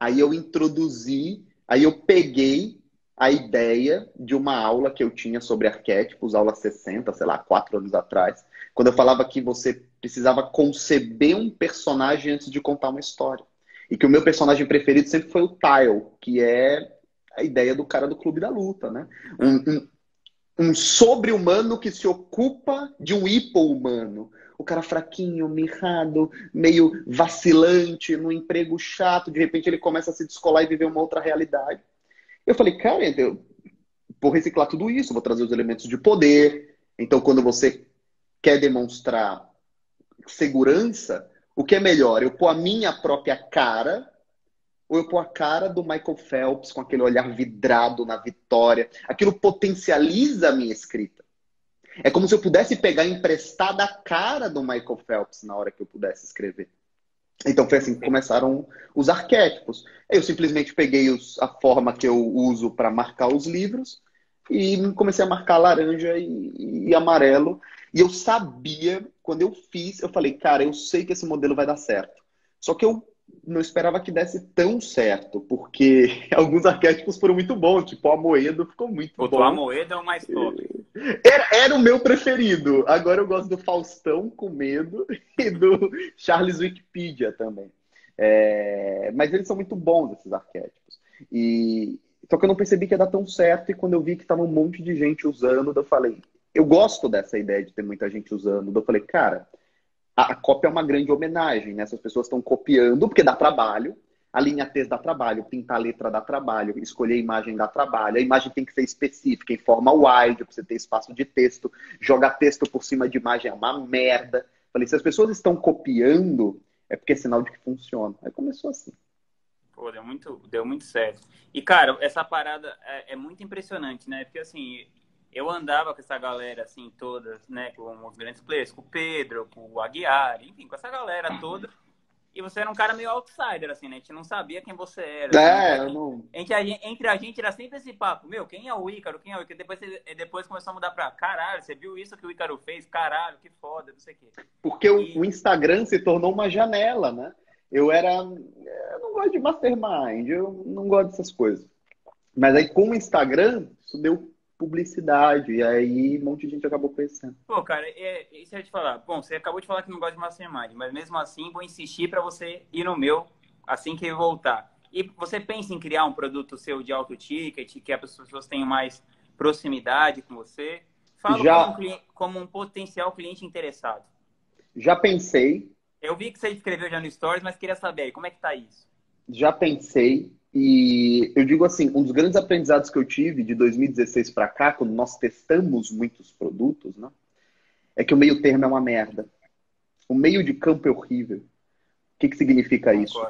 Aí eu introduzi, aí eu peguei a ideia de uma aula que eu tinha sobre arquétipos, aula 60, sei lá, quatro anos atrás, quando eu falava que você precisava conceber um personagem antes de contar uma história. E que o meu personagem preferido sempre foi o Tile, que é a ideia do cara do clube da luta, né? Um, um, um sobre-humano que se ocupa de um hipo-humano. O cara fraquinho, mirrado, meio vacilante, num emprego chato, de repente ele começa a se descolar e viver uma outra realidade. Eu falei, cara, eu vou reciclar tudo isso, vou trazer os elementos de poder. Então, quando você quer demonstrar segurança, o que é melhor? Eu pôr a minha própria cara ou eu pôr a cara do Michael Phelps com aquele olhar vidrado na vitória? Aquilo potencializa a minha escrita. É como se eu pudesse pegar emprestada a cara do Michael Phelps na hora que eu pudesse escrever. Então foi assim que começaram os arquétipos. Eu simplesmente peguei os, a forma que eu uso para marcar os livros e comecei a marcar laranja e, e amarelo. E eu sabia, quando eu fiz, eu falei, cara, eu sei que esse modelo vai dar certo. Só que eu não esperava que desse tão certo, porque <laughs> alguns arquétipos foram muito bons, tipo o Amoedo ficou muito o bom. O Amoedo é o mais top. Era, era, o meu preferido. Agora eu gosto do Faustão com medo <laughs> e do Charles Wikipedia também. É... Mas eles são muito bons, esses arquétipos. E só que eu não percebi que ia dar tão certo, e quando eu vi que tava um monte de gente usando, eu falei, eu gosto dessa ideia de ter muita gente usando. Eu falei, cara, a, a cópia é uma grande homenagem, né? Essas pessoas estão copiando, porque dá trabalho. A linha T dá trabalho, pintar a letra dá trabalho, escolher a imagem dá trabalho. A imagem tem que ser específica, em forma wide, para você ter espaço de texto. Jogar texto por cima de imagem é uma merda. Falei, se as pessoas estão copiando, é porque é sinal de que funciona. Aí começou assim. Pô, deu muito, deu muito certo. E, cara, essa parada é, é muito impressionante, né? Porque, assim, eu andava com essa galera, assim, toda, né, com os grandes players, com o Pedro, com o Aguiar, enfim, com essa galera toda. E você era um cara meio outsider, assim, né? A gente não sabia quem você era. É, assim, eu não... entre, a gente, entre a gente era sempre esse papo, meu, quem é o Ícaro? Quem é o Ícaro? Depois, depois começou a mudar pra caralho, você viu isso que o Ícaro fez? Caralho, que foda, não sei o quê. Porque e... o Instagram se tornou uma janela, né? Eu era. Eu não gosto de mastermind, eu não gosto dessas coisas. Mas aí com o Instagram, isso deu publicidade. E aí um monte de gente acabou conhecendo. Pô, cara, é, isso eu ia te falar. Bom, você acabou de falar que não gosta de mastermind, mas mesmo assim vou insistir para você ir no meu assim que voltar. E você pensa em criar um produto seu de alto ticket, que as pessoas tenham mais proximidade com você? Fala Já... como, um cliente, como um potencial cliente interessado. Já pensei. Eu vi que você escreveu já no Stories, mas queria saber, como é que tá isso? Já pensei. E eu digo assim, um dos grandes aprendizados que eu tive de 2016 para cá, quando nós testamos muitos produtos, né, é que o meio termo é uma merda. O meio de campo é horrível. O que, que significa isso?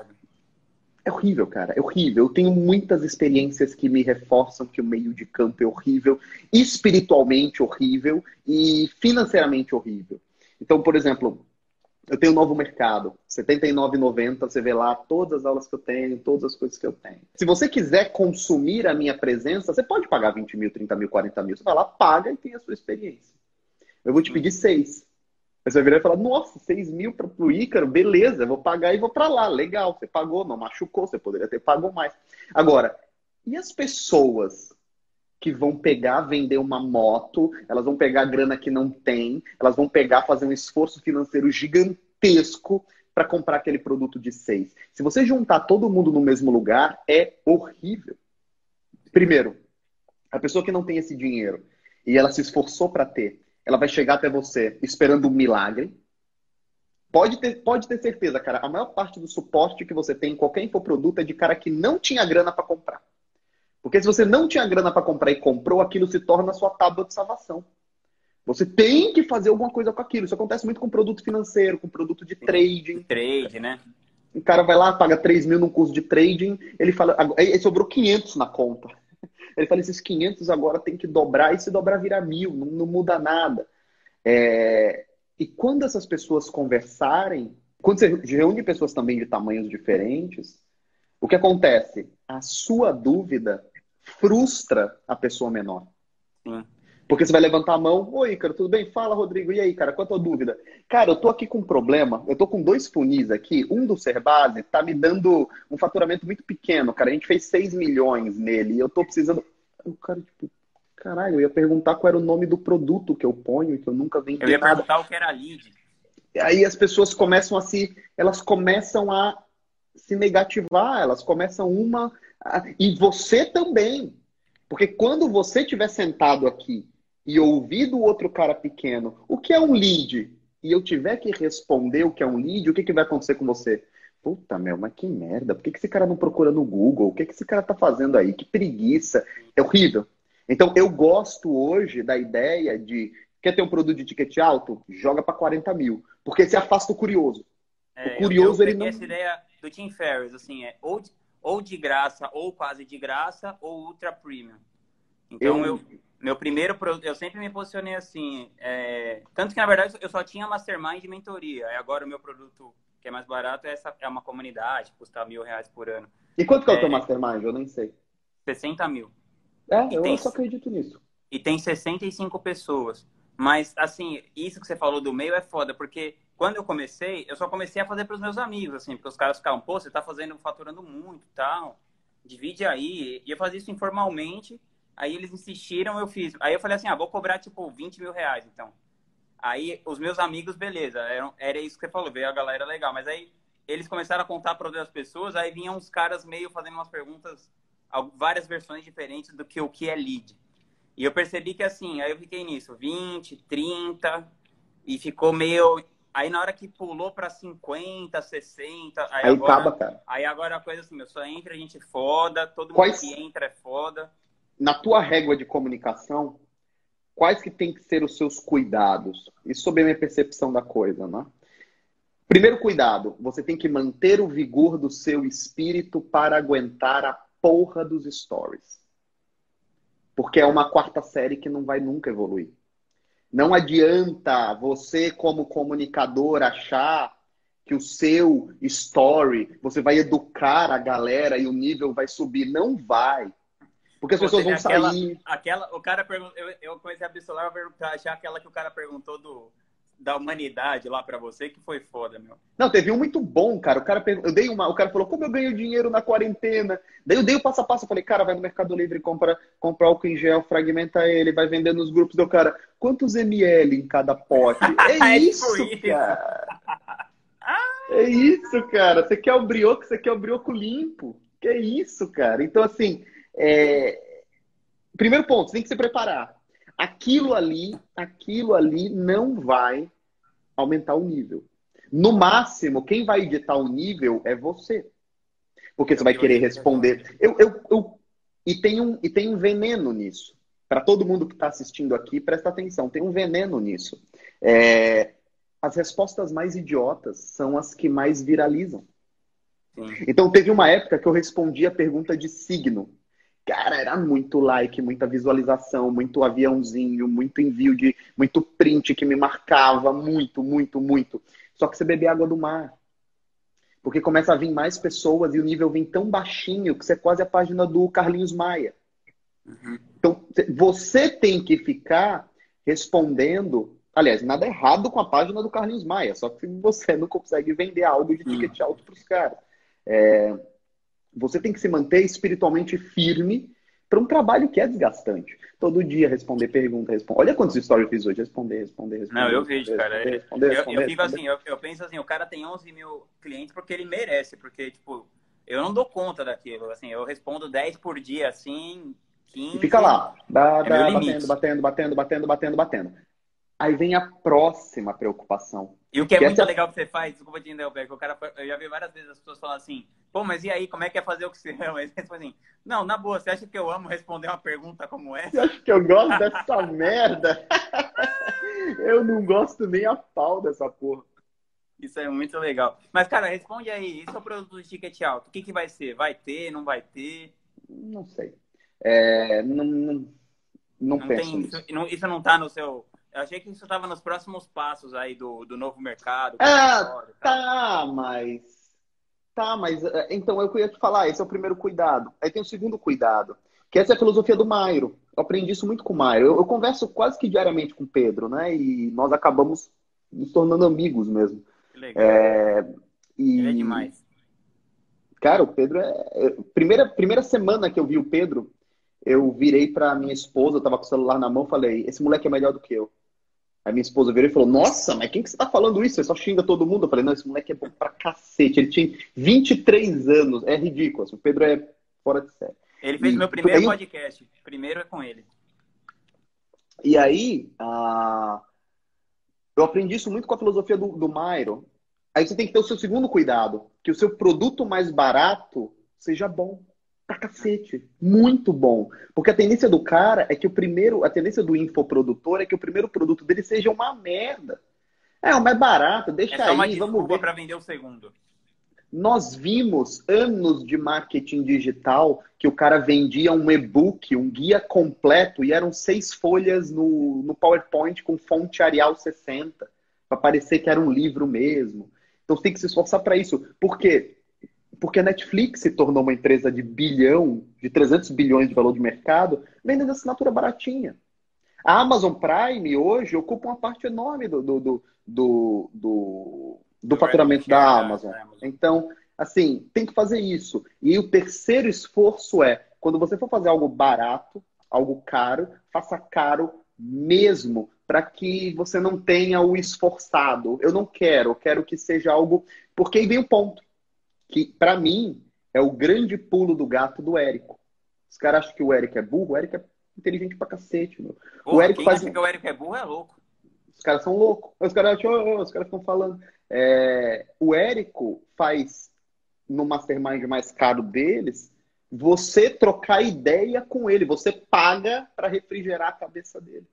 É horrível, cara. É horrível. Eu tenho muitas experiências que me reforçam que o meio de campo é horrível, espiritualmente horrível e financeiramente horrível. Então, por exemplo, eu tenho um novo mercado, R$ 79,90, você vê lá todas as aulas que eu tenho, todas as coisas que eu tenho. Se você quiser consumir a minha presença, você pode pagar 20 mil, 30 mil, 40 mil. Você vai lá, paga e tem a sua experiência. Eu vou te pedir seis. Aí você vai virar e falar, nossa, 6 mil para o Ícaro, beleza, vou pagar e vou para lá. Legal, você pagou, não machucou, você poderia ter pago mais. Agora, e as pessoas que vão pegar, vender uma moto, elas vão pegar grana que não tem, elas vão pegar, fazer um esforço financeiro gigantesco para comprar aquele produto de seis. Se você juntar todo mundo no mesmo lugar, é horrível. Primeiro, a pessoa que não tem esse dinheiro e ela se esforçou para ter, ela vai chegar até você esperando um milagre. Pode ter, pode ter certeza, cara. A maior parte do suporte que você tem em qualquer infoproduto é de cara que não tinha grana para comprar. Porque se você não tinha grana para comprar e comprou, aquilo se torna a sua tábua de salvação. Você tem que fazer alguma coisa com aquilo. Isso acontece muito com produto financeiro, com produto de trading. Trade, né? O cara vai lá, paga 3 mil num curso de trading, ele fala, aí sobrou 500 na conta. <laughs> Ele fala, esses 500 agora tem que dobrar, e se dobrar vira mil, não, não muda nada. É... E quando essas pessoas conversarem, quando você reúne pessoas também de tamanhos diferentes, o que acontece? A sua dúvida frustra a pessoa menor. Sim. Porque você vai levantar a mão, oi, cara, tudo bem? Fala, Rodrigo, e aí, cara, qual a tua dúvida? Cara, eu tô aqui com um problema, eu tô com dois funis aqui, um do Serbase tá me dando um faturamento muito pequeno, cara, a gente fez 6 milhões nele, e eu tô precisando... O cara, tipo, caralho, eu ia perguntar qual era o nome do produto que eu ponho, que eu nunca vi Eu ia nada. perguntar o que era lead. Aí as pessoas começam a se... Elas começam a se negativar, elas começam uma e você também. Porque quando você estiver sentado aqui e ouvir do outro cara pequeno o que é um lead e eu tiver que responder o que é um lead, o que, que vai acontecer com você? Puta, meu, mas que merda. Por que, que esse cara não procura no Google? O que, que esse cara tá fazendo aí? Que preguiça. É horrível. Então, eu gosto hoje da ideia de quer ter um produto de ticket alto? Joga para 40 mil. Porque se afasta o curioso. É, o curioso, eu, eu ele não. essa ideia do Tim Ferriss, assim, é ou ou de graça, ou quase de graça, ou ultra premium. Então, eu, eu meu primeiro produto, eu sempre me posicionei assim. É, tanto que, na verdade, eu só tinha mastermind de mentoria. E agora o meu produto, que é mais barato, é, essa, é uma comunidade, custa mil reais por ano. E quanto que é o teu é, mastermind? Eu nem sei. 60 mil. É, e eu tem, só acredito nisso. E tem 65 pessoas. Mas, assim, isso que você falou do meio é foda, porque quando eu comecei, eu só comecei a fazer para os meus amigos, assim, porque os caras ficavam, pô, você tá fazendo, faturando muito tal, divide aí. E eu fazia isso informalmente, aí eles insistiram, eu fiz. Aí eu falei assim, ah, vou cobrar, tipo, 20 mil reais, então. Aí os meus amigos, beleza, era, era isso que você falou, veio a galera legal, mas aí eles começaram a contar para outras pessoas, aí vinham uns caras meio fazendo umas perguntas, várias versões diferentes do que o que é lead. E eu percebi que assim, aí eu fiquei nisso, 20, 30, e ficou meio Aí na hora que pulou para 50, 60, aí, aí agora, acaba, cara. Aí agora a coisa assim, meu, só entra gente foda, todo quais, mundo que entra é foda. Na tua régua de comunicação, quais que tem que ser os seus cuidados? Isso sobre a minha percepção da coisa, né? Primeiro cuidado, você tem que manter o vigor do seu espírito para aguentar a porra dos stories. Porque é uma quarta série que não vai nunca evoluir. Não adianta você, como comunicador, achar que o seu story, você vai educar a galera e o nível vai subir. Não vai. Porque as pessoas vão aquela, sair. Aquela, o cara perguntou, eu, eu comecei a para achar aquela que o cara perguntou do, da humanidade lá para você que foi foda, meu. Não, teve um muito bom, cara. O cara eu dei uma, o cara falou: "Como eu ganho dinheiro na quarentena?". Daí eu dei o passo a passo, eu falei: "Cara, vai no Mercado Livre, compra, compra álcool em gel, fragmenta ele, vai vender nos grupos do cara. Quantos ml em cada pote?". <laughs> É, é isso, cara. <laughs> É isso, cara. Você quer o brioco, você quer o brioco limpo. Que é isso, cara. Então assim, é... primeiro ponto, você tem que se preparar aquilo ali, aquilo ali não vai aumentar o nível. No máximo, quem vai editar o nível é você. Porque você vai querer responder. Eu, eu, eu, e, tem um, e tem um veneno nisso. Para todo mundo que está assistindo aqui, presta atenção, tem um veneno nisso. É, as respostas mais idiotas são as que mais viralizam. Então, teve uma época que eu respondi a pergunta de signo. Cara, era muito like, muita visualização, muito aviãozinho, muito envio de. muito print que me marcava, muito, muito, muito. Só que você beber água do mar. Porque começa a vir mais pessoas e o nível vem tão baixinho que você é quase a página do Carlinhos Maia. Uhum. Então, você tem que ficar respondendo. Aliás, nada errado com a página do Carlinhos Maia, só que você não consegue vender algo de ticket alto para os caras. É, você tem que se manter espiritualmente firme para um trabalho que é desgastante. Todo dia responder pergunta, responder. Olha quantos stories eu fiz hoje. Responder, responder, responder. Não, eu vejo, cara. Responder, responder, eu, responder, eu, fico assim, eu, eu, penso assim, o cara tem 11 mil clientes porque ele merece, porque, tipo, eu não dou conta daquilo. Assim, eu respondo 10 por dia, assim, 15. E fica lá, dá, é dá, batendo, batendo, batendo, batendo, batendo, batendo. Aí vem a próxima preocupação. E o que é que muito essa... legal que você faz, desculpa te interromper, o cara, eu já vi várias vezes as pessoas falando assim, pô, mas e aí, como é que é fazer o que você ama? <laughs> Eles assim, não, na boa, você acha que eu amo responder uma pergunta como essa? Você acha que eu gosto dessa <laughs> merda? <laughs> eu não gosto nem a pau dessa porra. Isso é muito legal. Mas, cara, responde aí, isso é o produto de ticket alto, o que, que vai ser? Vai ter, não vai ter? Não sei. É, não, não, não, não penso tem, isso, isso não tá no seu eu achei que isso estava nos próximos passos aí do, do novo mercado. Ah, tá, mas. Tá, mas. É, então, eu queria te falar, esse é o primeiro cuidado. Aí tem o segundo cuidado, que essa é a filosofia do Mairo. Eu aprendi isso muito com o Mairo. Eu, eu converso quase que diariamente com o Pedro, né? E nós acabamos nos tornando amigos mesmo. Que legal. É, e... Ele é demais. Cara, o Pedro é. é primeira, primeira semana que eu vi o Pedro, eu virei para minha esposa, eu tava com o celular na mão, falei: esse moleque é melhor do que eu. Aí minha esposa virou e falou: Nossa, mas quem que você tá falando isso? Você só xinga todo mundo. Eu falei: Não, esse moleque é bom pra cacete. Ele tinha 23 anos. É ridículo. Assim, o Pedro é fora de série. Ele fez e, meu primeiro aí, podcast. Primeiro é com ele. E aí, eu aprendi isso muito com a filosofia do, do Mairo. Aí você tem que ter o seu segundo cuidado: que o seu produto mais barato seja bom pra cacete. Muito bom. Porque a tendência do cara é que o primeiro, a tendência do infoprodutor é que o primeiro produto dele seja uma merda. É, o mais barato, deixa é aí, vamos ver. para vender o segundo. Nós vimos anos de marketing digital que o cara vendia um e-book, um guia completo, e eram seis folhas no, no PowerPoint com fonte Arial 60, para parecer que era um livro mesmo. Então você tem que se esforçar para isso. Por quê? Porque a Netflix se tornou uma empresa de bilhão, de 300 bilhões de valor de mercado, vendendo assinatura baratinha. A Amazon Prime hoje ocupa uma parte enorme do, do, do, do, do, do faturamento da Amazon. Então, assim, tem que fazer isso. E o terceiro esforço é, quando você for fazer algo barato, algo caro, faça caro mesmo, para que você não tenha o esforçado. Eu não quero, eu quero que seja algo. Porque aí vem o ponto. Que, para mim, é o grande pulo do gato do Érico. Os caras acham que o Érico é burro, o Érico é inteligente pra cacete, meu. Porra, o Érico faz. Acha que o Érico é burro é louco. Os caras são loucos. Os caras oh, os caras estão falando. É... O Érico faz no mastermind mais caro deles você trocar ideia com ele. Você paga para refrigerar a cabeça dele.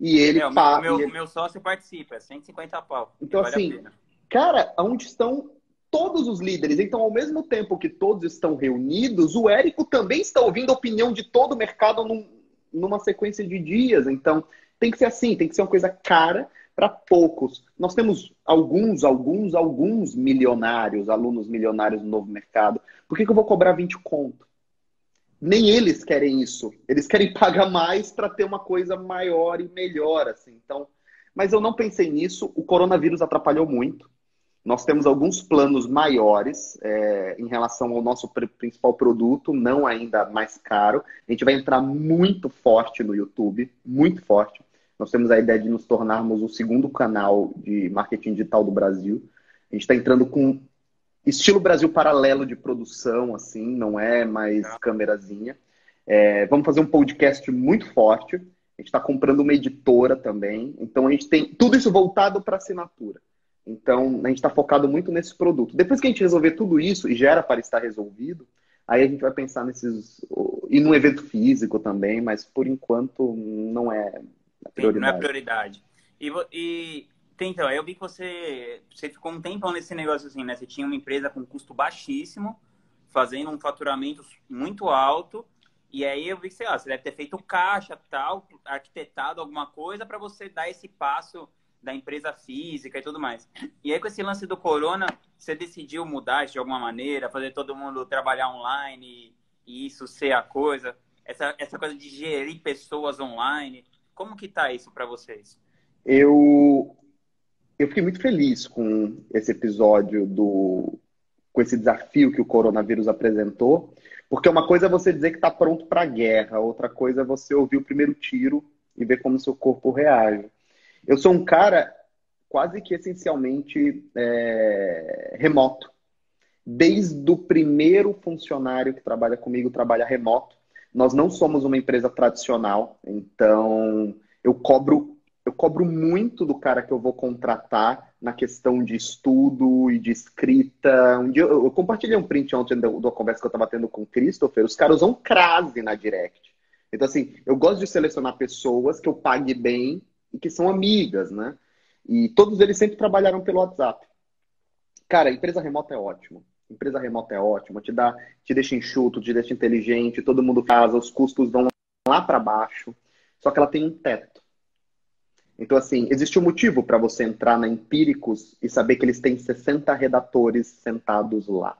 E ele é, paga. Meu, ele... meu sócio participa, é 150 pau. Então, vale assim, cara, onde estão todos os líderes? Então, ao mesmo tempo que todos estão reunidos, o Érico também está ouvindo a opinião de todo o mercado num, numa sequência de dias. Então, tem que ser assim, tem que ser uma coisa cara para poucos. Nós temos alguns, alguns, alguns milionários, alunos milionários no novo mercado. Por que, que eu vou cobrar 20 conto? Nem eles querem isso. Eles querem <laughs> pagar mais para ter uma coisa maior e melhor, assim. Então, mas eu não pensei nisso. O coronavírus atrapalhou muito. Nós temos alguns planos maiores é, em relação ao nosso principal produto, não ainda mais caro. A gente vai entrar muito forte no YouTube, muito forte. Nós temos a ideia de nos tornarmos o segundo canal de marketing digital do Brasil. A gente está entrando com estilo Brasil paralelo de produção, assim, não é mais é. câmerazinha. É, vamos fazer um podcast muito forte. A gente está comprando uma editora também. Então a gente tem tudo isso voltado para assinatura. Então a gente está focado muito nesse produto. Depois que a gente resolver tudo isso, e já era para estar resolvido, aí a gente vai pensar nesses. e num evento físico também, mas por enquanto não é prioridade. Não é prioridade. E, e então, eu vi que você, você ficou um tempão nesse negócio assim, né? Você tinha uma empresa com custo baixíssimo, fazendo um faturamento muito alto, e aí eu vi que sei lá, você deve ter feito caixa, tal, arquitetado alguma coisa para você dar esse passo da empresa física e tudo mais. E aí com esse lance do corona, você decidiu mudar de alguma maneira, fazer todo mundo trabalhar online e isso ser a coisa, essa, essa coisa de gerir pessoas online. Como que tá isso para vocês? Eu eu fiquei muito feliz com esse episódio do com esse desafio que o coronavírus apresentou, porque uma coisa é você dizer que está pronto para a guerra, outra coisa é você ouvir o primeiro tiro e ver como seu corpo reage. Eu sou um cara quase que essencialmente é, remoto. Desde o primeiro funcionário que trabalha comigo trabalha remoto. Nós não somos uma empresa tradicional, então eu cobro eu cobro muito do cara que eu vou contratar na questão de estudo e de escrita. Um dia eu, eu compartilhei um print ontem da, da conversa que eu estava tendo com o Christopher. Os caras usam crase na direct. Então, assim, eu gosto de selecionar pessoas que eu pague bem e que são amigas, né? E todos eles sempre trabalharam pelo WhatsApp. Cara, empresa remota é ótimo. Empresa remota é ótima, te dá, te deixa enxuto, te deixa inteligente, todo mundo casa, os custos vão lá para baixo. Só que ela tem um teto. Então, assim, existe um motivo para você entrar na Empíricos e saber que eles têm 60 redatores sentados lá.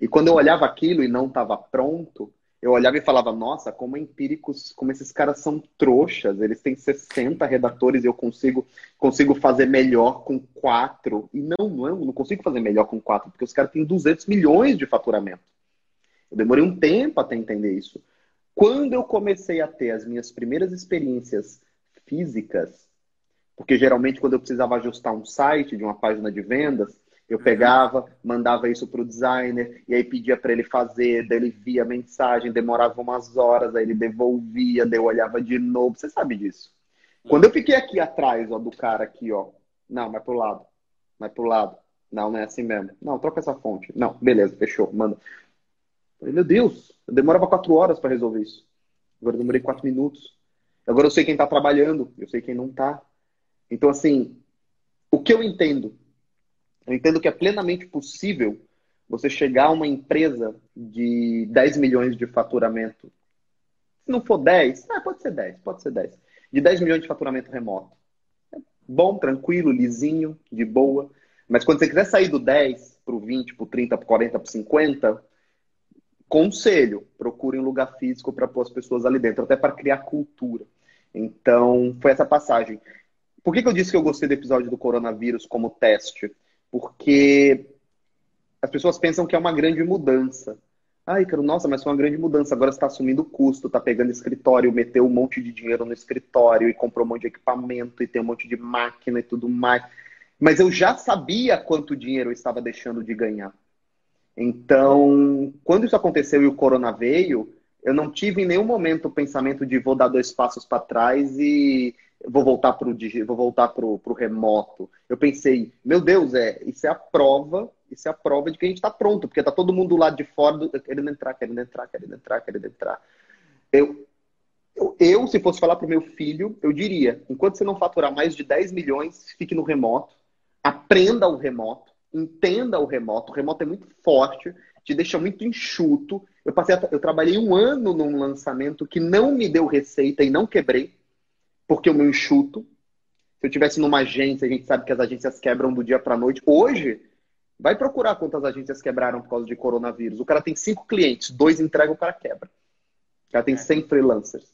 E quando eu olhava aquilo e não estava pronto, eu olhava e falava, nossa, como Empíricos, como esses caras são trouxas, eles têm 60 redatores e eu consigo, consigo fazer melhor com quatro. E não, não, não consigo fazer melhor com quatro, porque os caras têm 200 milhões de faturamento. Eu demorei um tempo até entender isso. Quando eu comecei a ter as minhas primeiras experiências físicas, porque geralmente quando eu precisava ajustar um site de uma página de vendas, eu pegava, mandava isso para o designer, e aí pedia para ele fazer, daí ele via a mensagem, demorava umas horas, aí ele devolvia, daí eu olhava de novo. Você sabe disso. Quando eu fiquei aqui atrás, ó, do cara aqui, ó. Não, vai pro lado. Vai pro lado. Não, não é assim mesmo. Não, troca essa fonte. Não, beleza, fechou, manda. Falei, meu Deus, eu demorava quatro horas para resolver isso. Agora eu demorei quatro minutos. Agora eu sei quem tá trabalhando, eu sei quem não tá. Então, assim, o que eu entendo? Eu entendo que é plenamente possível você chegar a uma empresa de 10 milhões de faturamento. Se não for 10, ah, pode ser 10, pode ser 10. De 10 milhões de faturamento remoto. É bom, tranquilo, lisinho, de boa. Mas quando você quiser sair do 10 para o 20, para o 30, para o 40, para o 50, conselho, procure um lugar físico para pôr as pessoas ali dentro, até para criar cultura. Então, foi essa passagem. Por que, que eu disse que eu gostei do episódio do coronavírus como teste? Porque as pessoas pensam que é uma grande mudança. Ai, cara, nossa, mas foi uma grande mudança. Agora você está assumindo custo, está pegando escritório, meteu um monte de dinheiro no escritório e comprou um monte de equipamento e tem um monte de máquina e tudo mais. Mas eu já sabia quanto dinheiro eu estava deixando de ganhar. Então, quando isso aconteceu e o corona veio, eu não tive em nenhum momento o pensamento de vou dar dois passos para trás e vou voltar para o vou voltar pro, pro remoto. Eu pensei, meu Deus, é isso é a prova isso é a prova de que a gente está pronto, porque está todo mundo do lado de fora do, querendo entrar, querendo entrar, querendo entrar, querendo entrar. Eu, eu, eu se fosse falar para o meu filho, eu diria: enquanto você não faturar mais de 10 milhões, fique no remoto, aprenda o remoto, entenda o remoto. O remoto é muito forte, te deixa muito enxuto. Eu passei, eu trabalhei um ano num lançamento que não me deu receita e não quebrei, porque o meu enxuto. Se eu tivesse numa agência, a gente sabe que as agências quebram do dia para noite. Hoje, Vai procurar quantas agências quebraram por causa de coronavírus. O cara tem cinco clientes, dois entregam, o cara quebra. O cara tem 100 freelancers.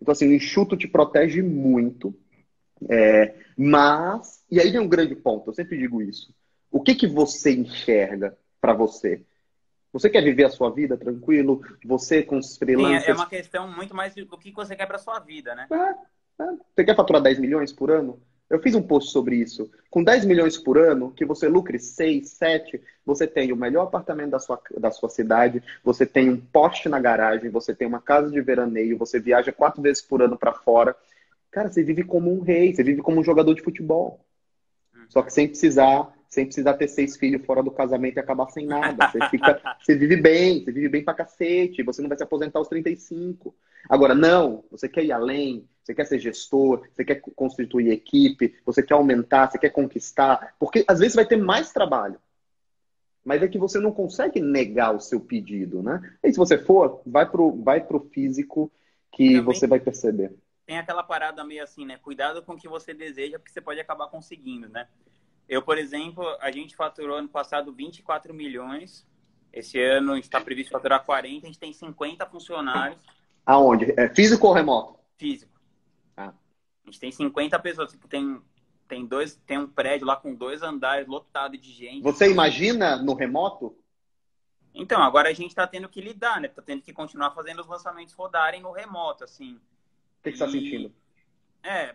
Então, assim, o enxuto te protege muito. É, mas, e aí vem um grande ponto, eu sempre digo isso. O que, que você enxerga para você? Você quer viver a sua vida tranquilo? Você com os freelancers? Sim, é uma questão muito mais do que você quer para sua vida, né? É, é. Você quer faturar 10 milhões por ano? Eu fiz um post sobre isso. Com 10 milhões por ano, que você lucre 6, 7, você tem o melhor apartamento da sua, da sua cidade, você tem um poste na garagem, você tem uma casa de veraneio, você viaja quatro vezes por ano para fora. Cara, você vive como um rei, você vive como um jogador de futebol. Só que sem precisar, sem precisar ter seis filhos fora do casamento e acabar sem nada. Você, fica, você vive bem, você vive bem pra cacete, você não vai se aposentar aos 35. Agora, não, você quer ir além, você quer ser gestor, você quer constituir equipe, você quer aumentar, você quer conquistar, porque às vezes vai ter mais trabalho. Mas é que você não consegue negar o seu pedido, né? E se você for, vai pro, vai pro físico que Também você vai perceber. Tem aquela parada meio assim, né? Cuidado com o que você deseja, porque você pode acabar conseguindo, né? Eu, por exemplo, a gente faturou ano passado 24 milhões. Esse ano está previsto faturar 40, a gente tem 50 funcionários. Aonde? É físico ou remoto? Físico. A gente tem 50 pessoas, tipo, tem, tem, dois, tem um prédio lá com dois andares lotado de gente. Você imagina no remoto? Então, agora a gente está tendo que lidar, né? Tá tendo que continuar fazendo os lançamentos rodarem no remoto, assim. O que, você está sentindo? É.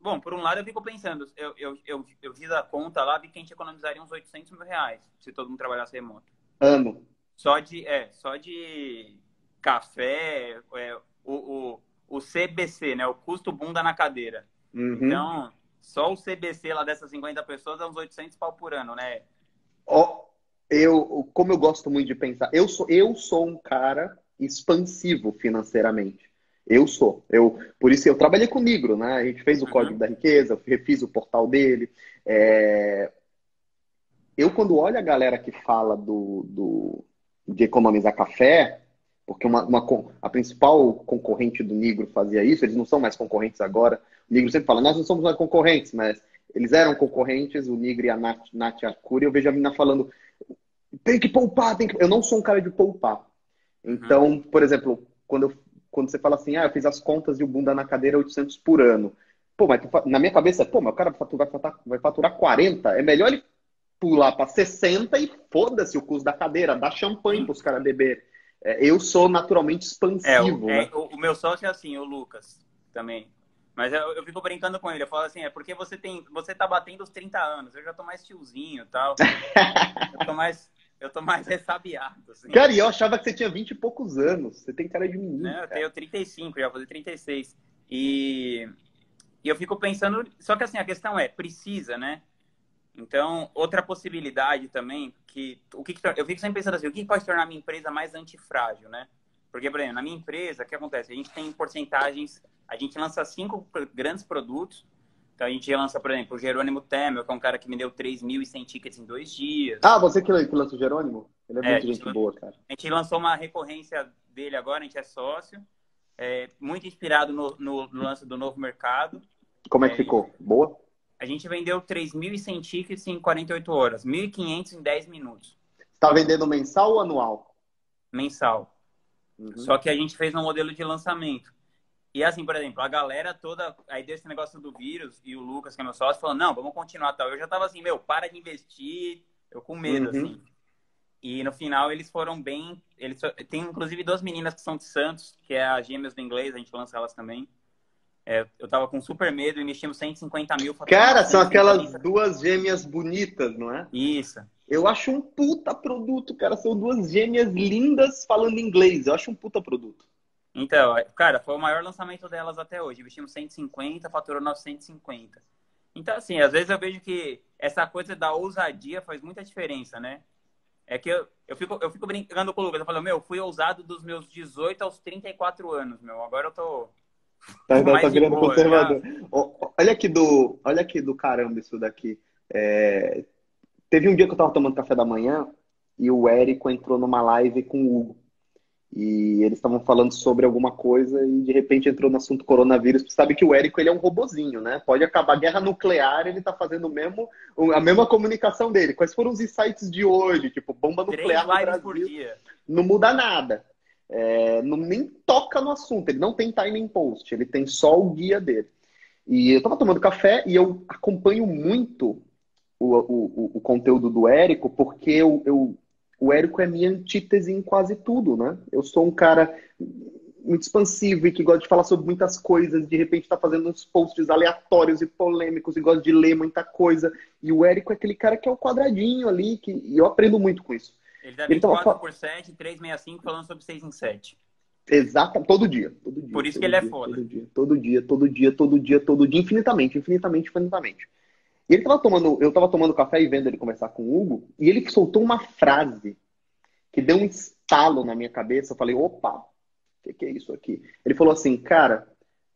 Bom, por um lado eu fico pensando, eu, eu, eu, eu fiz a conta lá, vi que a gente economizaria uns 800 mil reais se todo mundo trabalhasse remoto. Ano. Só de, é, só de café, é, o, o, o CBC, né? O custo bunda na cadeira. Uhum. Então, só o CBC lá dessas 50 pessoas é uns 800 pau por ano, né? Oh, eu, como eu gosto muito de pensar, eu sou, eu sou um cara expansivo financeiramente. Eu sou. Eu, por isso eu trabalhei com o Nigro, né? A gente fez o uhum. código da riqueza, eu refiz o portal dele. É... Eu, quando olho a galera que fala do, do, de economizar café, porque uma, uma, a principal concorrente do Negro fazia isso, eles não são mais concorrentes agora. O Negro sempre fala, nós não somos mais concorrentes, mas eles eram concorrentes, o Negro e a Nath, Nath Arcuri. Eu vejo a menina falando, tem que poupar, tem que... Eu não sou um cara de poupar. Então, uhum. por exemplo, quando, eu, quando você fala assim, ah, eu fiz as contas e o bunda na cadeira 800 por ano. Pô, mas na minha cabeça, pô, mas o cara vai faturar, vai faturar 40. É melhor ele pular para 60 e foda-se o custo da cadeira, dá champanhe para os caras beber. É, eu sou naturalmente expansivo. É, né? o, o, meu sócio é assim, o Lucas, também. Mas eu, eu, fico brincando com ele. Eu falo assim, é porque você tem, você tá batendo os 30 anos. Eu já tô mais tiozinho e tal. <laughs> eu tô mais, eu tô mais ressabiado. Assim. Cara, e eu achava que você tinha 20 e poucos anos. Você tem cara de menino. Não, eu tenho 35, já vou fazer 36. E, e eu fico pensando, só que assim, a questão é, precisa, né? Então, outra possibilidade também, que o que, eu fico sempre pensando assim, o que pode tornar a minha empresa mais antifrágil, né? Porque, por exemplo, na minha empresa, o que acontece? A gente tem porcentagens, a gente lança cinco grandes produtos. Então, a gente lança, por exemplo, o Jerônimo Temer, que é um cara que me deu 3.100 tickets em dois dias. Ah, você que lança o Jerônimo? Ele é, é muito gente, gente boa, cara. A gente lançou uma recorrência dele agora, a gente é sócio. É, muito inspirado no, no, no lance do novo mercado. Como é que é, ficou? Boa? A gente vendeu 3.100 tickets em 48 horas, 1.500 em 10 minutos. Está vendendo mensal ou anual? Mensal. Uhum. Só que a gente fez um modelo de lançamento. E assim, por exemplo, a galera toda, aí desse negócio do vírus, e o Lucas, que é meu sócio, falou, não, vamos continuar tal. Eu já tava assim, meu, para de investir, eu com medo, uhum. assim. E no final eles foram bem. Eles tem inclusive duas meninas que são de Santos, que é a Gêmeas do Inglês, a gente lança elas também. É, eu tava com super medo, investimos 150 mil. Cara, são aquelas duas gêmeas bonitas, não é? Isso. Eu acho um puta produto, cara. São duas gêmeas lindas falando inglês. Eu acho um puta produto. Então, é, cara, foi o maior lançamento delas até hoje. Investimos 150, faturou 950. Então, assim, às vezes eu vejo que essa coisa da ousadia faz muita diferença, né? É que eu, eu, fico, eu fico brincando com o Lucas. Eu falo, meu, fui ousado dos meus 18 aos 34 anos, meu. Agora eu tô. Tá, tá, tá virando boa, conservador. Olha aqui do, olha aqui do caramba isso daqui. É... Teve um dia que eu tava tomando café da manhã e o Érico entrou numa live com o Hugo. E eles estavam falando sobre alguma coisa e de repente entrou no assunto coronavírus. Você sabe que o Érico ele é um robozinho, né? Pode acabar a guerra nuclear, ele tá fazendo mesmo, a mesma comunicação dele. Quais foram os insights de hoje? Tipo, bomba nuclear no Brasil. Por dia. Não muda nada. É, não, nem toca no assunto. Ele não tem timing post, ele tem só o guia dele. E eu tava tomando café e eu acompanho muito o, o, o conteúdo do Érico, porque eu, eu o Érico é minha antítese em quase tudo, né? Eu sou um cara muito expansivo e que gosta de falar sobre muitas coisas, de repente está fazendo uns posts aleatórios e polêmicos e gosta de ler muita coisa. E o Érico é aquele cara que é o quadradinho ali, que e eu aprendo muito com isso. Ele dá 24 então, por 7, 365 falando sobre 6 em 7. Exato, todo dia, todo dia. Por isso que ele é dia, é foda. Todo dia, todo dia, todo dia, todo dia, todo dia, infinitamente, infinitamente, infinitamente. E ele tava tomando, eu estava tomando café e vendo ele conversar com o Hugo, e ele soltou uma frase que deu um estalo na minha cabeça. Eu falei, opa, o que, que, é isso aqui? Ele falou assim, cara,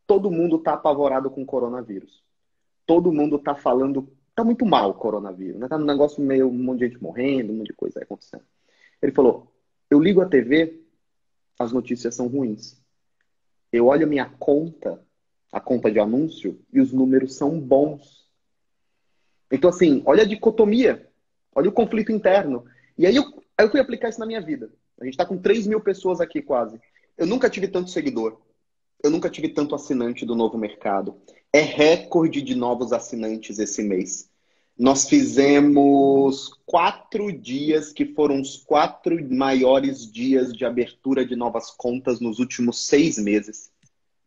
todo mundo tá apavorado com o coronavírus. Todo mundo tá falando, tá muito mal o coronavírus, né? Tá um negócio meio, um monte de gente morrendo, um monte de coisa acontecendo. Ele falou, eu ligo a TV, as notícias são ruins. Eu olho minha conta, a conta de anúncio, e os números são bons. Então, assim, olha a dicotomia, olha o conflito interno. E aí eu, aí eu fui aplicar isso na minha vida. A gente está com 3 mil pessoas aqui quase. Eu nunca tive tanto seguidor. Eu nunca tive tanto assinante do novo mercado. É recorde de novos assinantes esse mês. Nós fizemos quatro dias que foram os quatro maiores dias de abertura de novas contas nos últimos seis meses.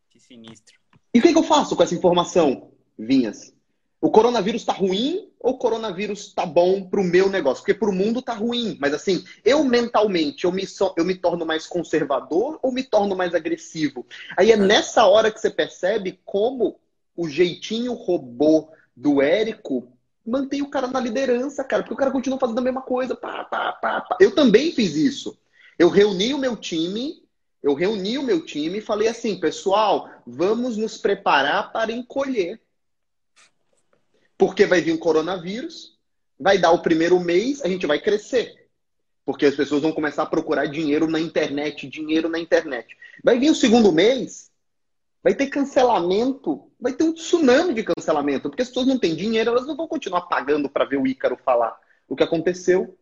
Que sinistro. E o que, que eu faço com essa informação, Vinhas? o coronavírus está ruim ou o coronavírus está bom para o meu negócio? Porque para o mundo está ruim, mas assim, eu mentalmente, eu me, so, eu me torno mais conservador ou me torno mais agressivo? Aí é nessa hora que você percebe como o jeitinho robô do Érico mantém o cara na liderança, cara, porque o cara continua fazendo a mesma coisa. Pá, pá, pá, pá. Eu também fiz isso. Eu reuni o meu time, eu reuni o meu time e falei assim, pessoal, vamos nos preparar para encolher porque vai vir um coronavírus, vai dar o primeiro mês, a gente vai crescer. Porque as pessoas vão começar a procurar dinheiro na internet, dinheiro na internet. Vai vir o segundo mês, vai ter cancelamento, vai ter um tsunami de cancelamento, porque as pessoas não têm dinheiro, elas não vão continuar pagando para ver o Ícaro falar o que aconteceu.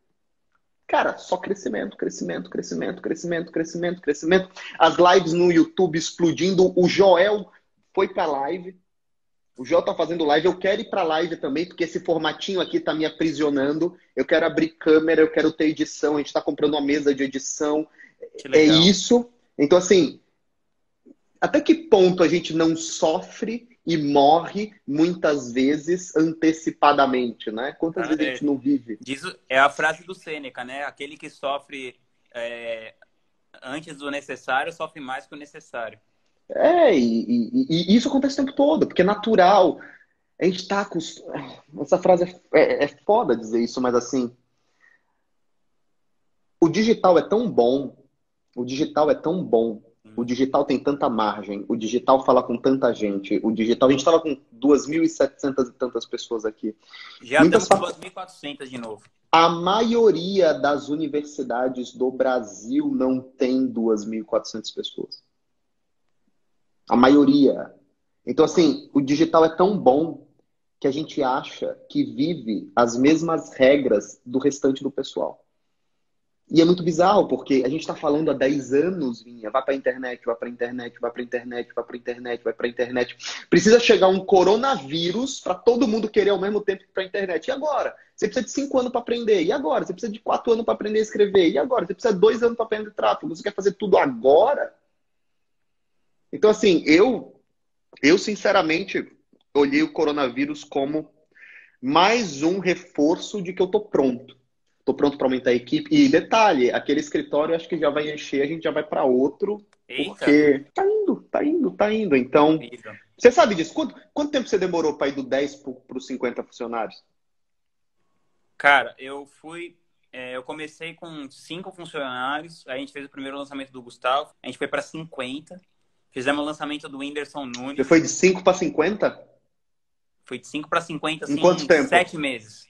Cara, só crescimento, crescimento, crescimento, crescimento, crescimento, crescimento. As lives no YouTube explodindo. O Joel foi para live, o João tá fazendo live, eu quero ir para live também, porque esse formatinho aqui tá me aprisionando. Eu quero abrir câmera, eu quero ter edição, a gente está comprando uma mesa de edição. É isso. Então, assim, até que ponto a gente não sofre e morre muitas vezes antecipadamente, né? Quantas ah, vezes é, a gente não vive? Diz, é a frase do Sêneca, né? Aquele que sofre é, antes do necessário sofre mais que o necessário. É, e, e, e, isso acontece o tempo todo, porque é natural. A gente tá com. Essa frase é, é, é foda dizer isso, mas assim. O digital é tão bom, o digital é tão bom, o digital tem tanta margem, o digital fala com tanta gente, o digital. A gente estava com 2.700 e tantas pessoas aqui. Já Muitas estamos com 2.400 de novo. A maioria das universidades do Brasil não tem 2.400 pessoas. A maioria. Então, assim, o digital é tão bom que a gente acha que vive as mesmas regras do restante do pessoal. E é muito bizarro, porque a gente está falando há 10 anos, Vinha, vai para a internet, vai para a internet, vai para a internet, vai para a internet, vai para a internet. Precisa chegar um coronavírus para todo mundo querer ao mesmo tempo para a internet. E agora? Você precisa de 5 anos para aprender. E agora? Você precisa de 4 anos para aprender a escrever. E agora? Você precisa de 2 anos para aprender tráfego. Você quer fazer tudo agora? Então, assim, eu, eu sinceramente olhei o coronavírus como mais um reforço de que eu tô pronto Estou pronto para aumentar a equipe. E detalhe, aquele escritório acho que já vai encher, a gente já vai para outro. Eita. Porque tá indo, tá indo, tá indo. Então, você sabe disso? Quanto, quanto tempo você demorou para ir do 10 para os 50 funcionários? Cara, eu fui. É, eu comecei com cinco funcionários. A gente fez o primeiro lançamento do Gustavo. A gente foi para 50. Fizemos o lançamento do Whindersson Nunes. Você foi de 5 para 50? Foi de 5 para 50, assim, em quanto tempo? Sete meses.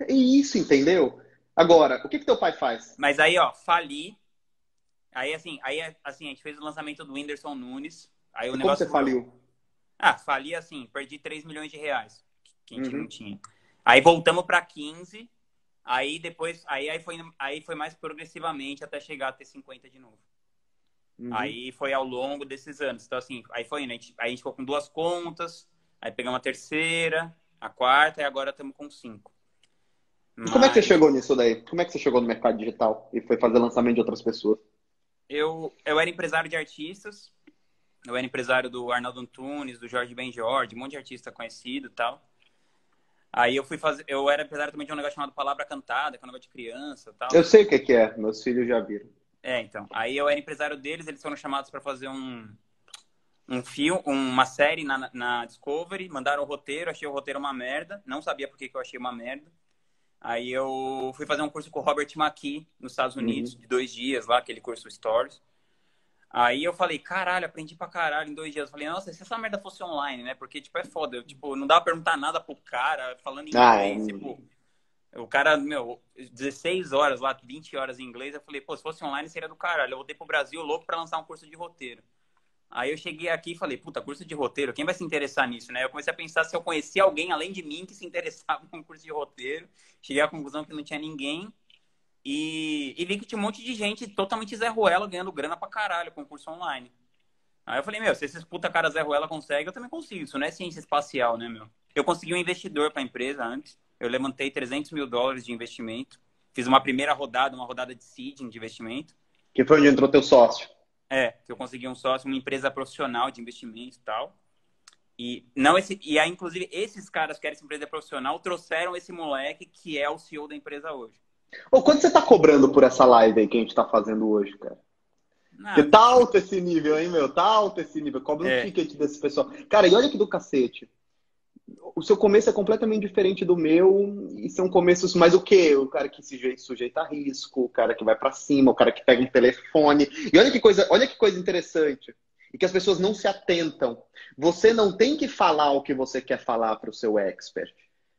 É isso, entendeu? Agora, o que, que teu pai faz? Mas aí, ó, fali. Aí, assim, aí, assim, a gente fez o lançamento do Whindersson Nunes. Aí o e negócio como você faliu? Ah, fali assim, perdi 3 milhões de reais, que a gente uhum. não tinha. Aí voltamos para 15, aí depois, aí, aí, foi, aí foi mais progressivamente até chegar a ter 50 de novo. Uhum. Aí foi ao longo desses anos. Então, assim, aí foi, né? A gente, aí a gente ficou com duas contas, aí pegamos a terceira, a quarta, e agora estamos com cinco. Mas... Como é que você chegou nisso daí? Como é que você chegou no mercado digital e foi fazer lançamento de outras pessoas? Eu, eu era empresário de artistas. Eu era empresário do Arnaldo Antunes, do Jorge Ben Jorge, um monte de artista conhecido e tal. Aí eu fui fazer. Eu era empresário também de um negócio chamado Palavra Cantada, que é um negócio de criança tal. Eu sei o que é, meus filhos já viram. É, então. Aí eu era empresário deles, eles foram chamados para fazer um, um filme, uma série na, na Discovery, mandaram o roteiro, achei o roteiro uma merda, não sabia por que, que eu achei uma merda. Aí eu fui fazer um curso com o Robert McKee nos Estados uhum. Unidos, uhum. de dois dias lá, aquele curso Stories. Aí eu falei, caralho, aprendi pra caralho em dois dias. Eu falei, nossa, se essa merda fosse online, né? Porque, tipo, é foda. Eu, tipo, não dá pra perguntar nada pro cara falando em ah, inglês. É... Tipo, o cara, meu, 16 horas lá, 20 horas em inglês. Eu falei, pô, se fosse online seria do caralho. Eu voltei pro Brasil louco pra lançar um curso de roteiro. Aí eu cheguei aqui e falei, puta, curso de roteiro, quem vai se interessar nisso, né? Eu comecei a pensar se eu conhecia alguém além de mim que se <laughs> interessava em curso de roteiro. Cheguei à conclusão que não tinha ninguém. E, e vi que tinha um monte de gente totalmente Zé Ruela ganhando grana pra caralho com curso online. Aí eu falei, meu, se esses puta cara Zé Ruela conseguem, eu também consigo. Isso não é ciência espacial, né, meu? Eu consegui um investidor pra empresa antes. Eu levantei 300 mil dólares de investimento. Fiz uma primeira rodada, uma rodada de seeding de investimento. Que foi onde entrou teu sócio? É, que eu consegui um sócio, uma empresa profissional de investimento e tal. E não esse e aí inclusive esses caras que eram essa empresa profissional trouxeram esse moleque que é o CEO da empresa hoje. Ô, quanto você tá cobrando por essa live aí que a gente tá fazendo hoje, cara? Porque tá alto esse nível, hein, meu? Tá alto esse nível. Cobra um é. ticket desse pessoal. Cara, e olha que do cacete o seu começo é completamente diferente do meu e são começos mais o quê? O cara que se sujeita a risco, o cara que vai para cima, o cara que pega um telefone. E olha que coisa, olha que coisa interessante. E que as pessoas não se atentam. Você não tem que falar o que você quer falar para o seu expert.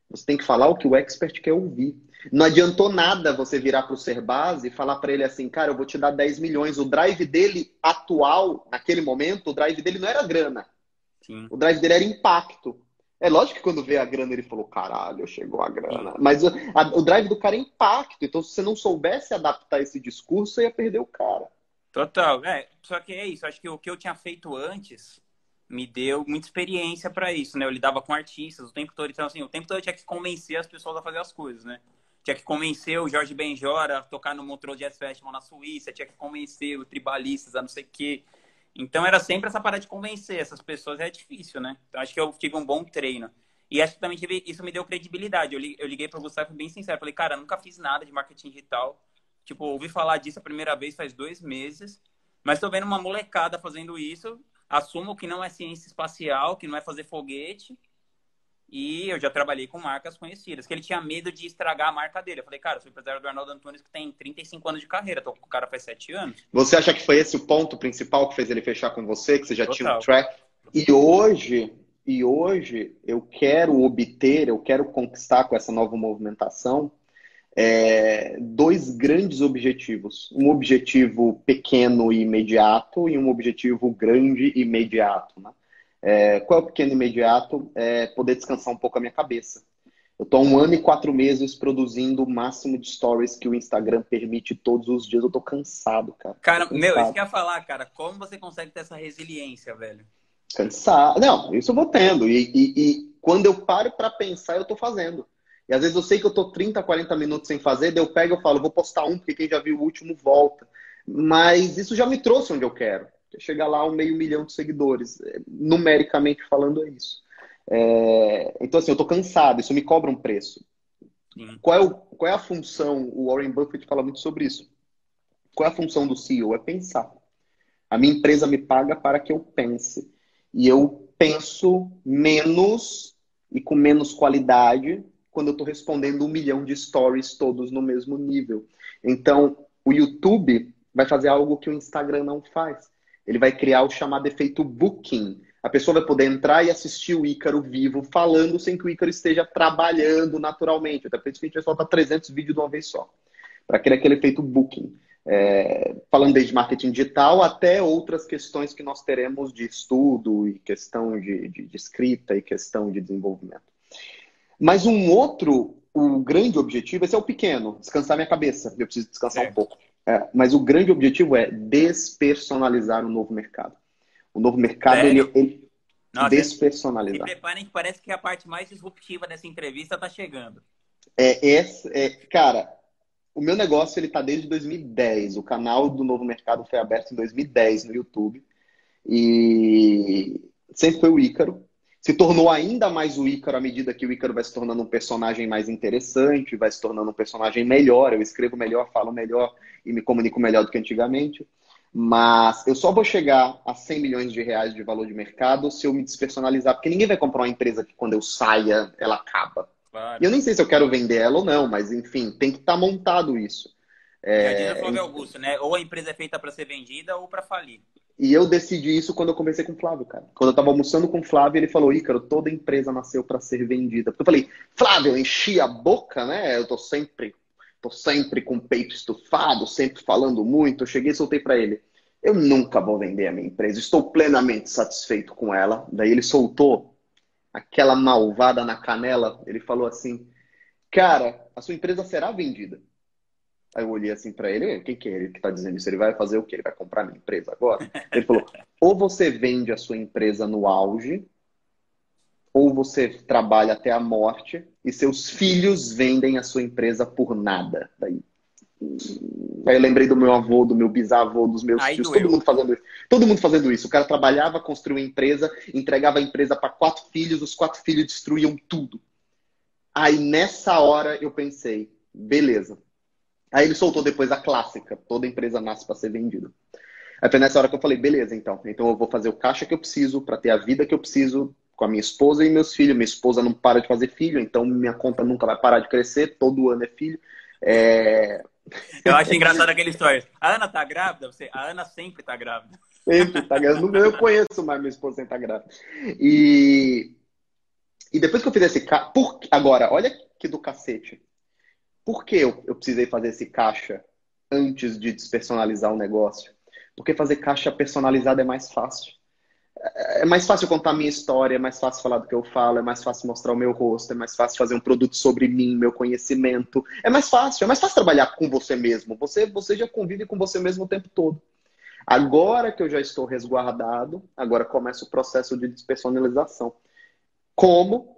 Você tem que falar o que o expert quer ouvir. Não adiantou nada você virar para o ser base e falar para ele assim, cara, eu vou te dar 10 milhões. O drive dele atual, naquele momento, o drive dele não era grana. Sim. O drive dele era impacto. É lógico que quando veio a grana ele falou, caralho, chegou a grana. Mas o, a, o drive do cara é impacto. Então, se você não soubesse adaptar esse discurso, você ia perder o cara. Total. É, só que é isso. Acho que o que eu tinha feito antes me deu muita experiência para isso, né? Eu lidava com artistas o tempo todo. Então, assim, o tempo todo eu tinha que convencer as pessoas a fazer as coisas, né? Tinha que convencer o Jorge Benjora a tocar no Montreux Jazz Festival na Suíça. Tinha que convencer o Tribalistas a não sei o quê. Então era sempre essa parada de convencer essas pessoas, é difícil, né? Então acho que eu tive um bom treino. E acho que também tive, isso me deu credibilidade. Eu, liguei para o Gustavo bem sincero, falei, cara, nunca fiz nada de marketing digital. Tipo, ouvi falar disso a primeira vez faz dois meses, mas estou vendo uma molecada fazendo isso. Assumo que não é ciência espacial, que não é fazer foguete, e eu já trabalhei com marcas conhecidas, que ele tinha medo de estragar a marca dele. Eu falei, cara, eu sou empresário do Arnaldo Antunes que tem 35 anos de carreira, tô com o cara faz 7 anos. Você acha que foi esse o ponto principal que fez ele fechar com você, que você já Total. tinha um track? E hoje, e hoje eu quero obter, eu quero conquistar com essa nova movimentação é, dois grandes objetivos. Um objetivo pequeno e imediato e um objetivo grande e imediato, né? É, qual é o pequeno imediato? É poder descansar um pouco a minha cabeça. Eu tô há um ano e quatro meses produzindo o máximo de stories que o Instagram permite todos os dias. Eu tô cansado, cara. Cara, cansado. meu, isso que eu ia falar, cara. Como você consegue ter essa resiliência, velho? Cansado. Não, isso eu vou tendo. E, e, e quando eu paro para pensar, eu tô fazendo. E às vezes eu sei que eu tô 30, 40 minutos sem fazer, daí eu pego e falo, vou postar um, porque quem já viu o último volta. Mas isso já me trouxe onde eu quero. Chegar lá a um meio milhão de seguidores. É, numericamente falando, é isso. É... Então, assim, eu tô cansado, isso me cobra um preço. Qual é, o, qual é a função? O Warren Buffett fala muito sobre isso. Qual é a função do CEO? É pensar. A minha empresa me paga para que eu pense. E eu penso menos e com menos qualidade quando eu estou respondendo um milhão de stories todos no mesmo nível. Então, o YouTube vai fazer algo que o Instagram não faz. Ele vai criar o chamado efeito booking. A pessoa vai poder entrar e assistir o Ícaro vivo falando sem que o Ícaro esteja trabalhando naturalmente. Até por isso que a gente vai soltar 300 vídeos de uma vez só. Para criar aquele efeito booking. É, falando desde marketing digital até outras questões que nós teremos de estudo e questão de, de, de escrita e questão de desenvolvimento. Mas um outro, o grande objetivo, esse é o pequeno, descansar minha cabeça. Eu preciso descansar é. um pouco. É, mas o grande objetivo é despersonalizar o novo mercado. O novo mercado, ele, ele Nossa, despersonalizar. Se preparem que parece que a parte mais disruptiva dessa entrevista está chegando. É, é, cara, o meu negócio ele tá desde 2010. O canal do Novo Mercado foi aberto em 2010 no YouTube. E sempre foi o Ícaro se tornou ainda mais o Ícaro à medida que o Ícaro vai se tornando um personagem mais interessante, vai se tornando um personagem melhor. Eu escrevo melhor, falo melhor e me comunico melhor do que antigamente. Mas eu só vou chegar a 100 milhões de reais de valor de mercado se eu me despersonalizar, porque ninguém vai comprar uma empresa que quando eu saia, ela acaba. Claro. E eu nem sei se eu quero vender ela ou não, mas enfim, tem que estar tá montado isso. É, Já diz o Flávio Augusto, né? Ou a empresa é feita para ser vendida ou para falir. E eu decidi isso quando eu conversei com o Flávio, cara. Quando eu tava almoçando com o Flávio, ele falou: Ícaro, toda empresa nasceu para ser vendida. Eu falei: Flávio, eu enchi a boca, né? Eu tô sempre, tô sempre com o peito estufado, sempre falando muito. Eu cheguei e soltei para ele: Eu nunca vou vender a minha empresa, estou plenamente satisfeito com ela. Daí ele soltou aquela malvada na canela. Ele falou assim: Cara, a sua empresa será vendida. Aí eu olhei assim para ele, quem que é ele que tá dizendo isso? Ele vai fazer o quê? Ele vai comprar minha empresa agora? Ele falou, ou você vende a sua empresa no auge, ou você trabalha até a morte e seus filhos vendem a sua empresa por nada. Daí, aí eu lembrei do meu avô, do meu bisavô, dos meus Aí tios, todo mundo fazendo isso. Todo mundo fazendo isso. O cara trabalhava, construía uma empresa, entregava a empresa para quatro filhos, os quatro filhos destruíam tudo. Aí nessa hora eu pensei, beleza, Aí ele soltou depois a clássica, toda empresa nasce para ser vendida. Aí foi nessa hora que eu falei, beleza, então. Então eu vou fazer o caixa que eu preciso para ter a vida que eu preciso com a minha esposa e meus filhos. Minha esposa não para de fazer filho, então minha conta nunca vai parar de crescer, todo ano é filho. É... Eu acho engraçado aquele story. A Ana tá grávida? Você... A Ana sempre tá grávida. Sempre tá grávida. Eu conheço mais minha esposa sem tá grávida. E, e depois que eu fiz esse caixa. Por... Agora, olha que do cacete. Por que eu, eu precisei fazer esse caixa antes de despersonalizar o negócio? Porque fazer caixa personalizada é mais fácil. É, é mais fácil contar minha história, é mais fácil falar do que eu falo, é mais fácil mostrar o meu rosto, é mais fácil fazer um produto sobre mim, meu conhecimento. É mais fácil, é mais fácil trabalhar com você mesmo. Você, você já convive com você mesmo o tempo todo. Agora que eu já estou resguardado, agora começa o processo de despersonalização. Como?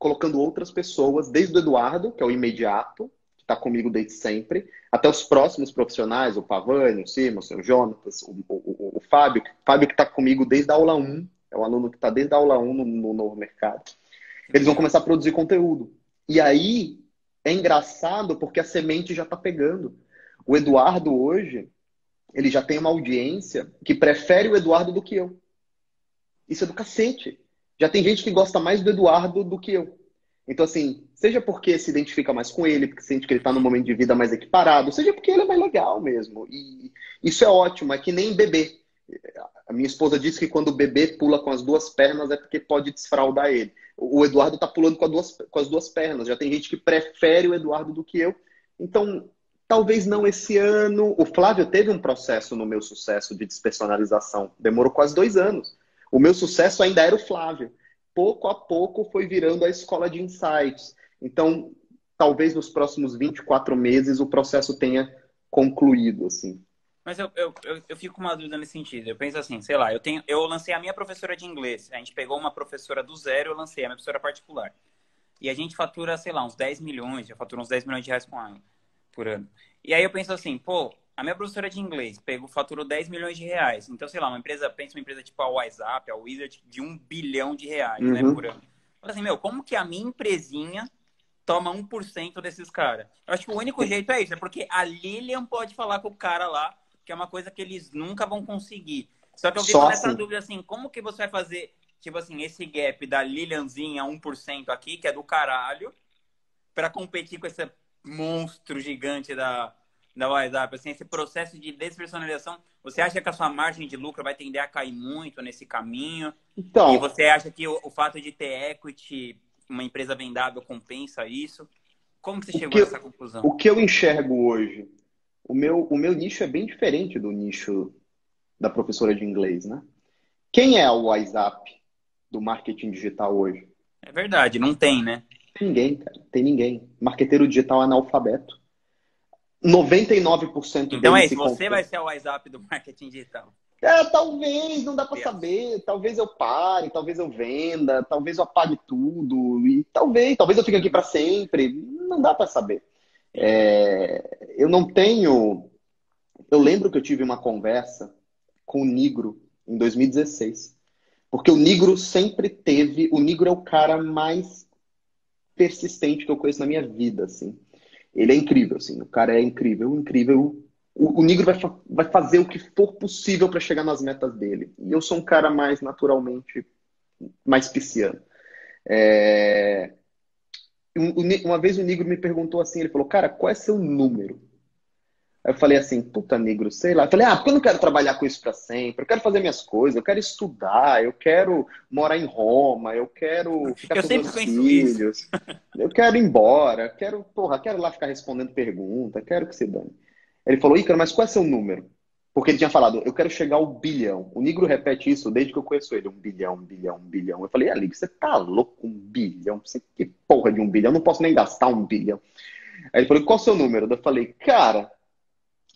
Colocando outras pessoas, desde o Eduardo, que é o imediato, que está comigo desde sempre, até os próximos profissionais, o Pavani, o Simon, o Jonatas, o, o, o Fábio, Fábio que está comigo desde a aula 1, é um aluno que está desde a aula 1 no, no novo mercado. Eles vão começar a produzir conteúdo. E aí é engraçado porque a semente já está pegando. O Eduardo hoje, ele já tem uma audiência que prefere o Eduardo do que eu. Isso é do cacete. Já tem gente que gosta mais do Eduardo do que eu. Então, assim, seja porque se identifica mais com ele, porque sente que ele está num momento de vida mais equiparado, seja porque ele é mais legal mesmo. E isso é ótimo, é que nem bebê. A minha esposa disse que quando o bebê pula com as duas pernas é porque pode desfraldar ele. O Eduardo está pulando com, duas, com as duas pernas. Já tem gente que prefere o Eduardo do que eu. Então, talvez não esse ano. O Flávio teve um processo no meu sucesso de despersonalização. Demorou quase dois anos. O meu sucesso ainda era o Flávio. Pouco a pouco foi virando a escola de insights. Então, talvez nos próximos 24 meses o processo tenha concluído, assim. Mas eu, eu, eu, eu, fico com uma dúvida nesse sentido. Eu penso assim, sei lá, eu tenho, eu lancei a minha professora de inglês. A gente pegou uma professora do zero, eu lancei a minha professora particular. E a gente fatura, sei lá, uns 10 milhões, já fatura uns 10 milhões de reais com ela por ano. E aí eu penso assim, pô, a minha professora de inglês pegou, faturou 10 milhões de reais. Então, sei lá, uma empresa, pensa uma empresa tipo a WhatsApp, a Wizard, de um bilhão de reais, né, uhum. né, por ano. Fala assim, meu, como que a minha empresinha toma 1% desses caras? Eu acho que o único jeito é isso, é porque a Lilian pode falar com o cara lá, que é uma coisa que eles nunca vão conseguir. Só que eu fico nessa assim. dúvida assim, como que você vai fazer, tipo assim, esse gap da Lilianzinha 1% aqui, que é do caralho, para competir com esse monstro gigante da, da WhatsApp? Assim, esse processo de despersonalização, você acha que a sua margem de lucro vai tender a cair muito nesse caminho? Então, e você acha que o, o fato de ter equity, uma empresa vendável, compensa isso? Como você chegou a essa conclusão? O que eu enxergo hoje o meu, o meu nicho é bem diferente do nicho da professora de inglês, né? Quem é o WhatsApp do marketing digital hoje? É verdade, não tem, né? Tem ninguém, cara. Tem ninguém. Marqueteiro digital analfabeto. 99% Então é isso, você vai ser o WhatsApp do marketing digital. É, talvez, não dá para saber. Talvez eu pare, talvez eu venda, talvez eu apague tudo. E talvez, talvez eu fique aqui para sempre. Não dá para saber. É, eu não tenho. Eu lembro que eu tive uma conversa com o Nigro em 2016. Porque o Nigro sempre teve. O Nigro é o cara mais persistente que eu conheço na minha vida, assim. Ele é incrível, assim. O cara é incrível, incrível. O, o Nigro vai, vai fazer o que for possível para chegar nas metas dele. E eu sou um cara mais naturalmente mais pisciano. É... Uma vez o negro me perguntou assim, ele falou, cara, qual é seu número? Aí eu falei assim, puta negro, sei lá. Eu falei, ah, porque eu não quero trabalhar com isso para sempre, eu quero fazer minhas coisas, eu quero estudar, eu quero morar em Roma, eu quero ficar eu com meus filhos, isso. eu quero ir embora, quero, porra, quero lá ficar respondendo pergunta, quero que se dane. Ele falou, Ícaro, mas qual é seu número? Porque ele tinha falado, eu quero chegar ao bilhão. O Negro repete isso desde que eu conheço ele. Um bilhão, um bilhão, um bilhão. Eu falei, Ali, você tá louco? Um bilhão? Você que porra de um bilhão? Eu não posso nem gastar um bilhão. Aí ele falou, qual é o seu número? Eu falei, cara,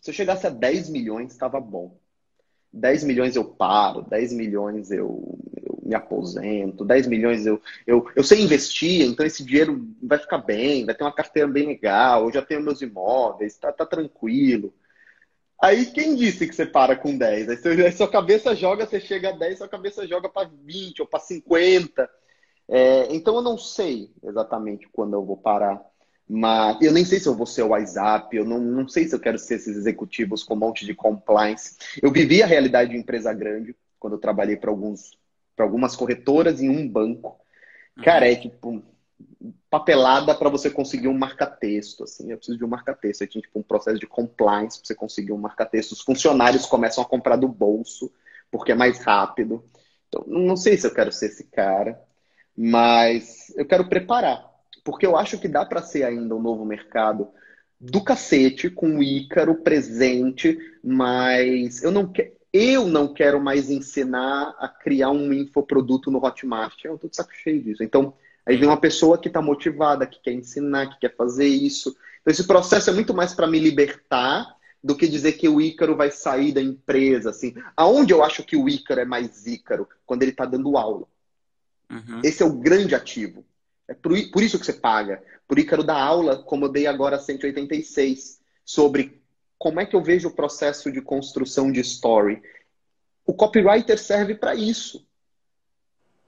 se eu chegasse a 10 milhões, estava bom. 10 milhões eu paro, 10 milhões eu, eu, me aposento, 10 milhões eu, eu, eu sei investir, então esse dinheiro vai ficar bem, vai ter uma carteira bem legal, eu já tenho meus imóveis, tá, tá tranquilo. Aí quem disse que você para com 10? Aí, você, aí sua cabeça joga, você chega a 10, sua cabeça joga para 20 ou para 50. É, então eu não sei exatamente quando eu vou parar. Mas eu nem sei se eu vou ser o WhatsApp, eu não, não sei se eu quero ser esses executivos com um monte de compliance. Eu vivi a realidade de empresa grande quando eu trabalhei para alguns para algumas corretoras em um banco. Cara, é tipo papelada para você conseguir um marca-texto. Assim, eu preciso de um marca-texto. Aí tinha tipo, um processo de compliance para você conseguir um marca-texto. Os funcionários começam a comprar do bolso, porque é mais rápido. Então, não sei se eu quero ser esse cara, mas eu quero preparar. Porque eu acho que dá para ser ainda um novo mercado do cacete, com o Ícaro presente, mas eu não quero. Eu não quero mais ensinar a criar um infoproduto no Hotmart. Eu tô de saco cheio disso. Então, Aí vem uma pessoa que está motivada, que quer ensinar, que quer fazer isso. Então, esse processo é muito mais para me libertar do que dizer que o Ícaro vai sair da empresa. Assim. Aonde eu acho que o Ícaro é mais Ícaro? Quando ele está dando aula. Uhum. Esse é o grande ativo. É por, por isso que você paga. Por Ícaro dar aula, como eu dei agora 186, sobre como é que eu vejo o processo de construção de story. O copywriter serve para isso.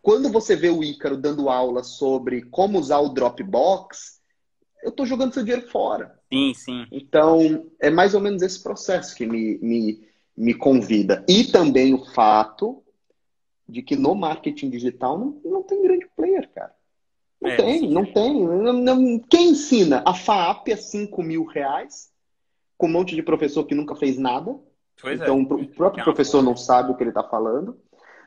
Quando você vê o Ícaro dando aula sobre como usar o Dropbox, eu estou jogando seu dinheiro fora. Sim, sim. Então, é mais ou menos esse processo que me, me, me convida. E também o fato de que no marketing digital não, não tem grande player, cara. Não é, tem, não tem. Não, não, quem ensina a FAAP a 5 mil reais com um monte de professor que nunca fez nada? Pois então, é. o próprio é professor não sabe o que ele está falando.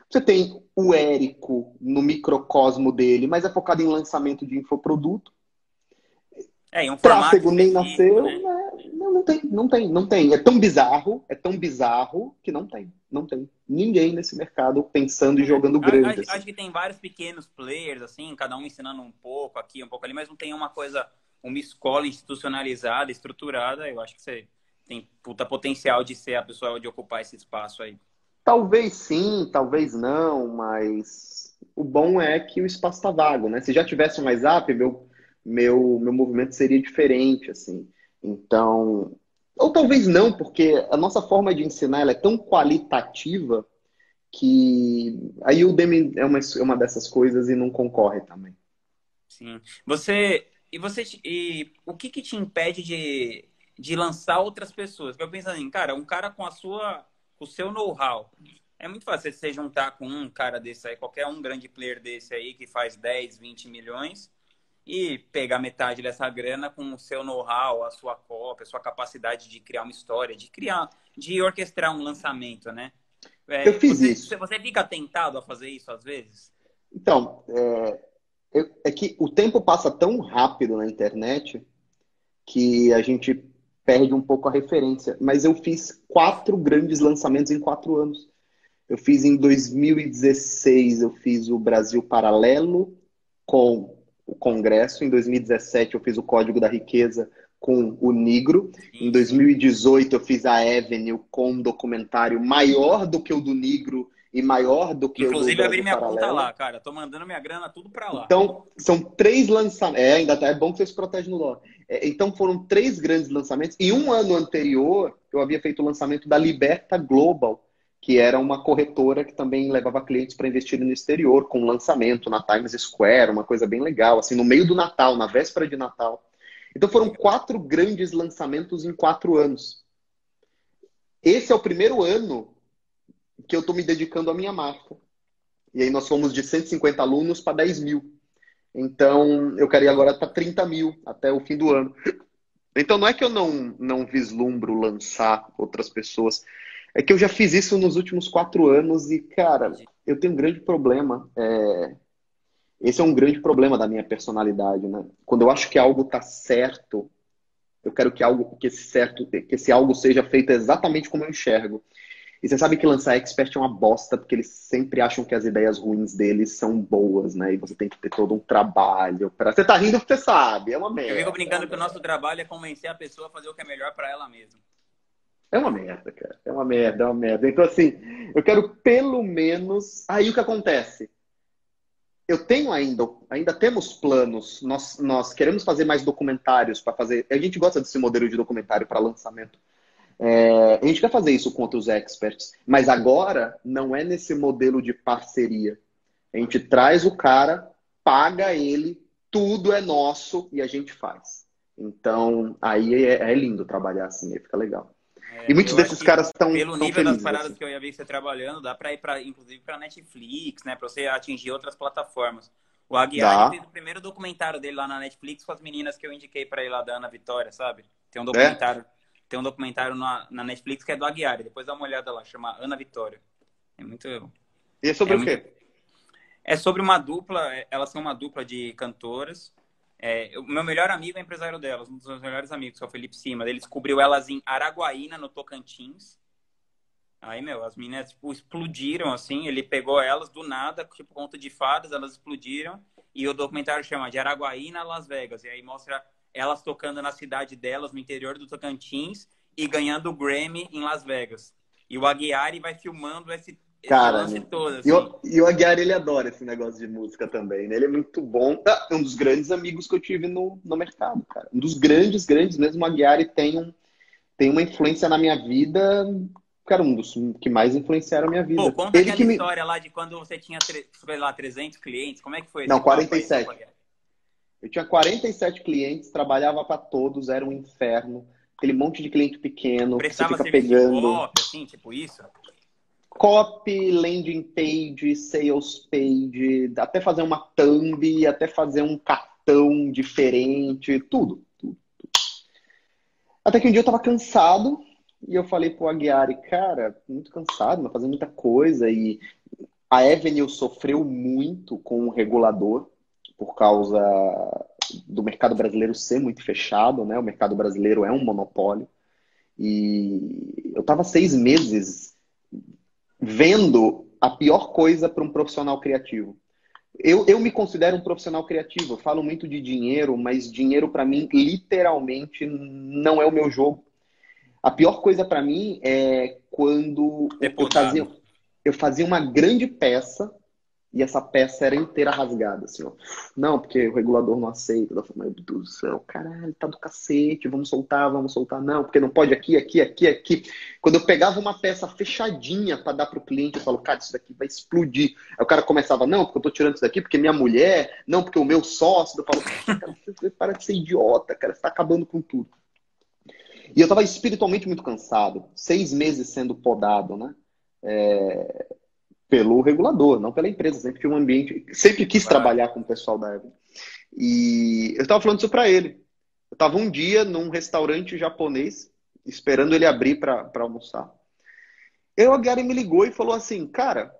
Você tem o Érico no microcosmo dele, mas é focado em lançamento de infoproduto. É, um Tráfego nem nasceu, né? Não, Não tem, não tem, não tem. É tão bizarro, é tão bizarro que não tem, não tem. Ninguém nesse mercado pensando e jogando grande. Acho, assim. acho, que tem vários pequenos players, assim, cada um ensinando um pouco aqui, um pouco ali, mas não tem uma coisa, uma escola institucionalizada, estruturada. Eu acho que você tem puta potencial de ser a pessoa de ocupar esse espaço aí. Talvez sim, talvez não, mas o bom é que o espaço está vago, né? Se já tivesse um WhatsApp, meu, meu, meu movimento seria diferente, assim. Então, ou talvez não, porque a nossa forma de ensinar é tão qualitativa que aí o Udemy é uma, é uma dessas coisas e não concorre também. Sim. Você e você e o que, que te impede de, de lançar outras pessoas? Eu penso assim, cara, um cara com a sua o seu know-how. É muito fácil você juntar com um cara desse aí, qualquer um grande player desse aí que faz 10, 20 milhões e pegar metade dessa grana com o seu know-how, a sua cópia, a sua capacidade de criar uma história, de criar, de orquestrar um lançamento, né? É, eu fiz você, isso. Você fica tentado a fazer isso às vezes? Então, é, é que o tempo passa tão rápido na internet que a gente perde um pouco a referência. Mas eu fiz quatro grandes lançamentos em quatro anos. Eu fiz em 2016, eu fiz o Brasil Paralelo com o Congresso. Em 2017, eu fiz o Código da Riqueza com o Negro. Em 2018, eu fiz a Avenue com um documentário maior do que o do Negro e maior do que Inclusive, o do abri minha Paralelo. conta lá, cara. Tô mandando minha grana tudo para lá. Então, são três lançamentos. É, ainda tá, é bom que você se protege no dólar. É, então, foram três grandes lançamentos. E um ano anterior, eu havia feito o lançamento da Liberta Global, que era uma corretora que também levava clientes para investir no exterior, com lançamento na Times Square, uma coisa bem legal, assim, no meio do Natal, na véspera de Natal. Então foram quatro grandes lançamentos em quatro anos. Esse é o primeiro ano que eu estou me dedicando à minha marca. E aí nós fomos de 150 alunos para 10 mil. Então eu quero ir agora para 30 mil até o fim do ano. Então não é que eu não, não vislumbro lançar outras pessoas, é que eu já fiz isso nos últimos quatro anos e, cara, eu tenho um grande problema. É... Esse é um grande problema da minha personalidade, né? Quando eu acho que algo tá certo, eu quero que algo, que esse certo, que esse algo seja feito exatamente como eu enxergo. E você sabe que lançar expert é uma bosta, porque eles sempre acham que as ideias ruins deles são boas, né? E você tem que ter todo um trabalho para. Você tá rindo porque você sabe, é uma merda. Eu fico brincando que o nosso trabalho é convencer a pessoa a fazer o que é melhor para ela mesma. É uma merda, cara. É uma merda, é uma merda. Então, assim, eu quero pelo menos. Aí o que acontece? Eu tenho ainda, ainda temos planos. Nós, nós queremos fazer mais documentários para fazer. A gente gosta desse modelo de documentário para lançamento. É, a gente quer fazer isso com outros experts, mas agora não é nesse modelo de parceria. A gente traz o cara, paga ele, tudo é nosso e a gente faz. Então, aí é, é lindo trabalhar assim, aí fica legal. É, e muitos desses caras estão Pelo nível felizes, das paradas assim. que eu ia ver você trabalhando, dá para ir para inclusive para Netflix, né, para você atingir outras plataformas. O Aguiar fez o primeiro documentário dele lá na Netflix com as meninas que eu indiquei para ele lá da Ana Vitória, sabe? Tem um documentário, é? tem um documentário na, na, Netflix que é do Aguiar, depois dá uma olhada lá, chama Ana Vitória. É muito E é sobre é o quê? Muito... É sobre uma dupla, é, elas são uma dupla de cantoras é, o meu melhor amigo é empresário delas, um dos meus melhores amigos, que é o Felipe Cima. Ele descobriu elas em Araguaína, no Tocantins. Aí, meu, as meninas, tipo, explodiram, assim. Ele pegou elas do nada, tipo, conta de fadas, elas explodiram. E o documentário chama de Araguaína, Las Vegas. E aí mostra elas tocando na cidade delas, no interior do Tocantins, e ganhando o Grammy em Las Vegas. E o Aguiari vai filmando esse Cara, todo, assim. e, o, e o Aguiar, ele adora esse negócio de música também, né? Ele é muito bom. É um dos grandes amigos que eu tive no, no mercado, cara. Um dos grandes, grandes mesmo. O Aguiar tem, um, tem uma influência na minha vida, cara, um dos que mais influenciaram a minha vida. Pô, conta ele aquela me... história lá de quando você tinha, sei lá, 300 clientes. Como é que foi? Não, 47. Eu tinha 47 clientes, trabalhava para todos, era um inferno. Aquele monte de cliente pequeno, Prestava você fica pegando. Copy, assim, tipo isso? Copy, landing page, sales page, até fazer uma thumb, até fazer um cartão diferente, tudo, tudo, tudo. Até que um dia eu tava cansado e eu falei pro Aguiari, cara, muito cansado, mas fazendo muita coisa e a Avenue sofreu muito com o regulador por causa do mercado brasileiro ser muito fechado, né? O mercado brasileiro é um monopólio. E eu estava seis meses vendo a pior coisa para um profissional criativo. Eu, eu me considero um profissional criativo. Eu falo muito de dinheiro, mas dinheiro para mim, literalmente, não é o meu jogo. A pior coisa para mim é quando eu fazia, eu fazia uma grande peça e essa peça era inteira rasgada, assim, ó. Não, porque o regulador não aceita. Eu falei, meu Deus do céu, caralho, tá do cacete, vamos soltar, vamos soltar. Não, porque não pode aqui, aqui, aqui, aqui. Quando eu pegava uma peça fechadinha para dar pro cliente, eu falo, cara, isso daqui vai explodir. Aí o cara começava, não, porque eu tô tirando isso daqui, porque minha mulher, não, porque o meu sócio. Eu falo, cara, você para de ser idiota, cara, você tá acabando com tudo. E eu tava espiritualmente muito cansado, seis meses sendo podado, né? É, pelo regulador, não pela empresa. Sempre tive um ambiente, sempre quis trabalhar com o pessoal da Evelyn. E eu estava falando isso para ele. Eu estava um dia num restaurante japonês, esperando ele abrir para almoçar. E o Aguiar me ligou e falou assim, cara,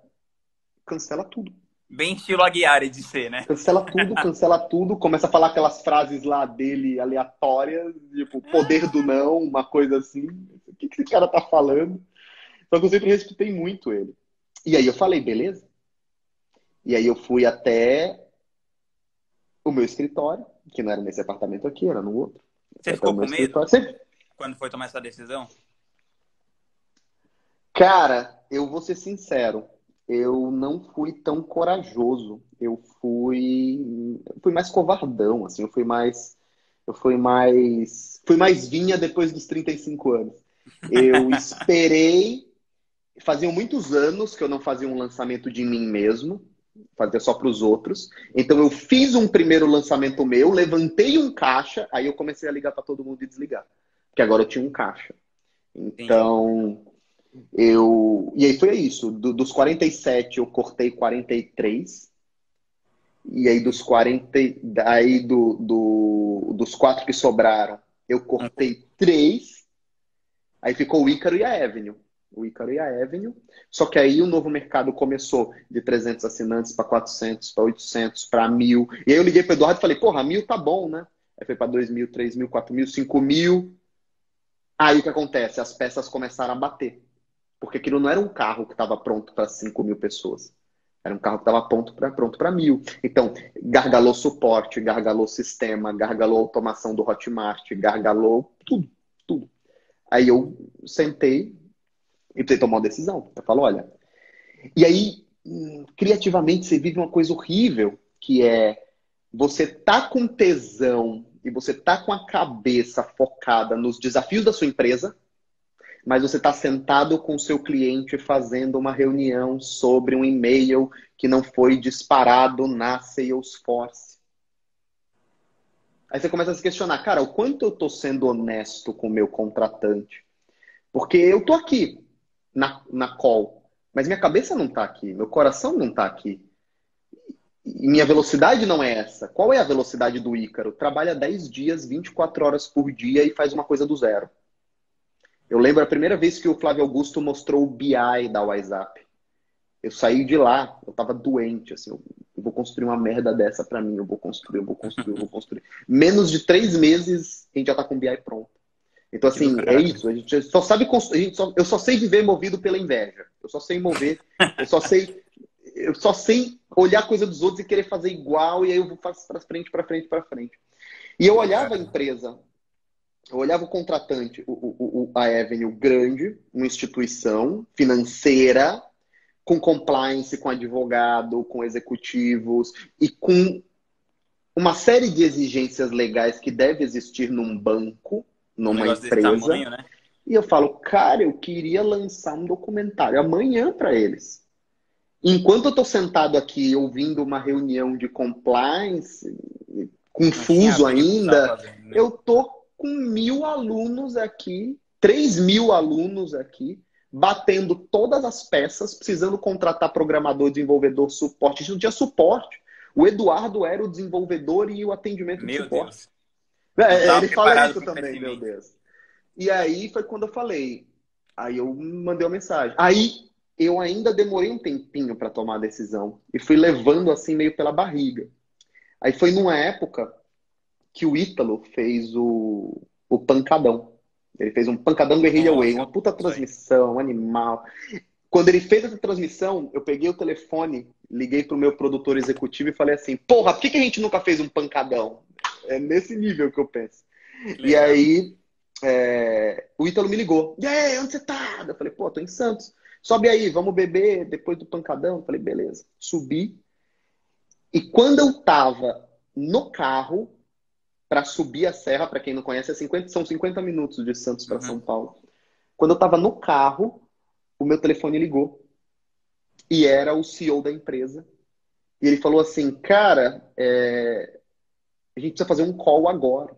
cancela tudo. Bem estilo Aguiar de ser, né? Cancela tudo, <laughs> cancela tudo. Começa a falar aquelas frases lá dele aleatórias, tipo, poder do não, uma coisa assim. O que, que esse cara tá falando? Só que eu sempre respeitei muito ele. E aí eu falei, beleza. E aí eu fui até o meu escritório, que não era nesse apartamento aqui, era no outro. Você ficou com medo Sempre. quando foi tomar essa decisão? Cara, eu vou ser sincero, eu não fui tão corajoso. Eu fui, eu fui mais covardão, assim, eu fui mais eu fui mais fui mais vinha depois dos 35 anos. Eu <laughs> esperei faziam muitos anos que eu não fazia um lançamento de mim mesmo, fazia só para os outros. Então eu fiz um primeiro lançamento meu, levantei um caixa, aí eu comecei a ligar para todo mundo e desligar, porque agora eu tinha um caixa. Então eu e aí foi isso. Do, dos 47 eu cortei 43. E aí dos 40, aí do, do, dos quatro que sobraram, eu cortei três. Aí ficou o Ícaro e a Avenue o Ícaro e a Avenue. Só que aí o novo mercado começou de 300 assinantes para 400, para 800, para 1.000. E aí eu liguei para o Eduardo e falei, porra, 1.000 tá bom, né? Aí foi para 2.000, 3.000, 4.000, 5.000. Aí o que acontece? As peças começaram a bater. Porque aquilo não era um carro que estava pronto para 5 mil pessoas. Era um carro que estava pronto para pronto para mil. Então, gargalou suporte, gargalou sistema, gargalou automação do Hotmart, gargalou tudo, tudo. Aí eu sentei, e precisei tomar uma decisão. Eu falo, olha. E aí, hum, criativamente, você vive uma coisa horrível, que é você tá com tesão e você tá com a cabeça focada nos desafios da sua empresa, mas você está sentado com o seu cliente fazendo uma reunião sobre um e-mail que não foi disparado na Salesforce. Aí você começa a se questionar, cara, o quanto eu estou sendo honesto com o meu contratante? Porque eu estou aqui, na, na call. Mas minha cabeça não está aqui, meu coração não está aqui. E minha velocidade não é essa. Qual é a velocidade do Ícaro? Trabalha 10 dias, 24 horas por dia e faz uma coisa do zero. Eu lembro a primeira vez que o Flávio Augusto mostrou o BI da WhatsApp. Eu saí de lá, eu tava doente, assim, eu, vou construir uma merda dessa para mim, eu vou construir, eu vou construir, eu vou construir. <laughs> Menos de três meses, a gente já tá com o BI pronto. Então, assim, é isso. A gente só sabe construir. Só, eu só sei viver movido pela inveja. Eu só sei mover. eu só sei. Eu só sei olhar a coisa dos outros e querer fazer igual, e aí eu vou fazer para frente, para frente, para frente. E eu olhava a empresa, eu olhava o contratante, o, o, a Avenue grande, uma instituição financeira, com compliance, com advogado, com executivos e com uma série de exigências legais que deve existir num banco numa um empresa. Tamanho, né? E eu falo, cara, eu queria lançar um documentário amanhã para eles. Enquanto eu estou sentado aqui ouvindo uma reunião de compliance, confuso ainda, fazendo, né? eu tô com mil alunos aqui, três mil alunos aqui, batendo todas as peças, precisando contratar programador, desenvolvedor, suporte. Isso não tinha suporte. O Eduardo era o desenvolvedor e o atendimento Meu de suporte. Deus. É, ele fala isso também, meu Deus. E aí foi quando eu falei. Aí eu mandei uma mensagem. Aí eu ainda demorei um tempinho para tomar a decisão e fui levando assim meio pela barriga. Aí foi numa época que o Ítalo fez o, o Pancadão. Ele fez um Pancadão Guerrilha Way, uma puta transmissão, um animal. Quando ele fez essa transmissão, eu peguei o telefone, liguei pro meu produtor executivo e falei assim: porra, por que, que a gente nunca fez um pancadão? É nesse nível que eu penso. E aí, é, o Ítalo me ligou. E aí, onde você tá? Eu falei, pô, tô em Santos. Sobe aí, vamos beber depois do pancadão. Eu falei, beleza. Subi. E quando eu tava no carro para subir a serra, para quem não conhece, é 50, são 50 minutos de Santos para uhum. São Paulo. Quando eu tava no carro, o meu telefone ligou. E era o CEO da empresa. E ele falou assim, cara, é... a gente precisa fazer um call agora.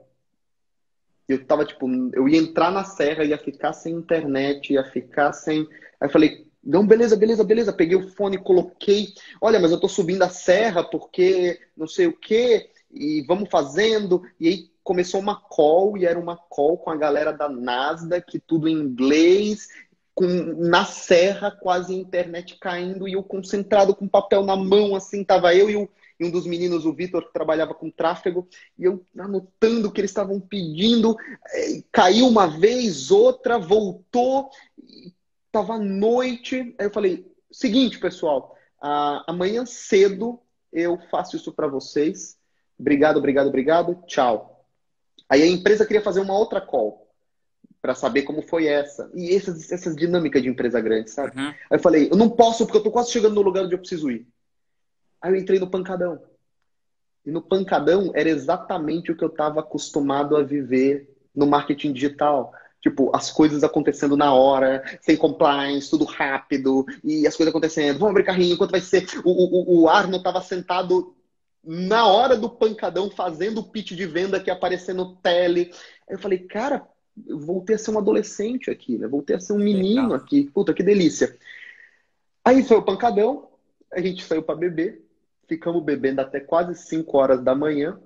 Eu tava, tipo, eu ia entrar na serra, ia ficar sem internet, ia ficar sem. Aí eu falei, não, beleza, beleza, beleza. Peguei o fone, coloquei. Olha, mas eu tô subindo a serra porque não sei o quê. E vamos fazendo. E aí começou uma call, e era uma call com a galera da Nasdaq, tudo em inglês, com, na serra, quase internet caindo, e eu concentrado com papel na mão, assim, tava eu e o e um dos meninos, o Vitor, que trabalhava com tráfego, e eu anotando o que eles estavam pedindo, é, caiu uma vez, outra, voltou, estava noite. Aí eu falei: seguinte, pessoal, amanhã cedo eu faço isso para vocês. Obrigado, obrigado, obrigado. Tchau. Aí a empresa queria fazer uma outra call para saber como foi essa. E essas, essas dinâmicas de empresa grande, sabe? Uhum. Aí eu falei, eu não posso porque eu tô quase chegando no lugar onde eu preciso ir. Aí eu entrei no pancadão. E no pancadão era exatamente o que eu estava acostumado a viver no marketing digital. Tipo, as coisas acontecendo na hora, sem compliance, tudo rápido, e as coisas acontecendo. Vamos abrir carrinho, quanto vai ser? O, o, o Arno estava sentado na hora do pancadão, fazendo o pitch de venda que ia aparecer no tele. Aí eu falei, cara, eu voltei a ser um adolescente aqui, né? Voltei a ser um menino Legal. aqui. Puta, que delícia. Aí foi o pancadão, a gente saiu para beber ficamos bebendo até quase 5 horas da manhã.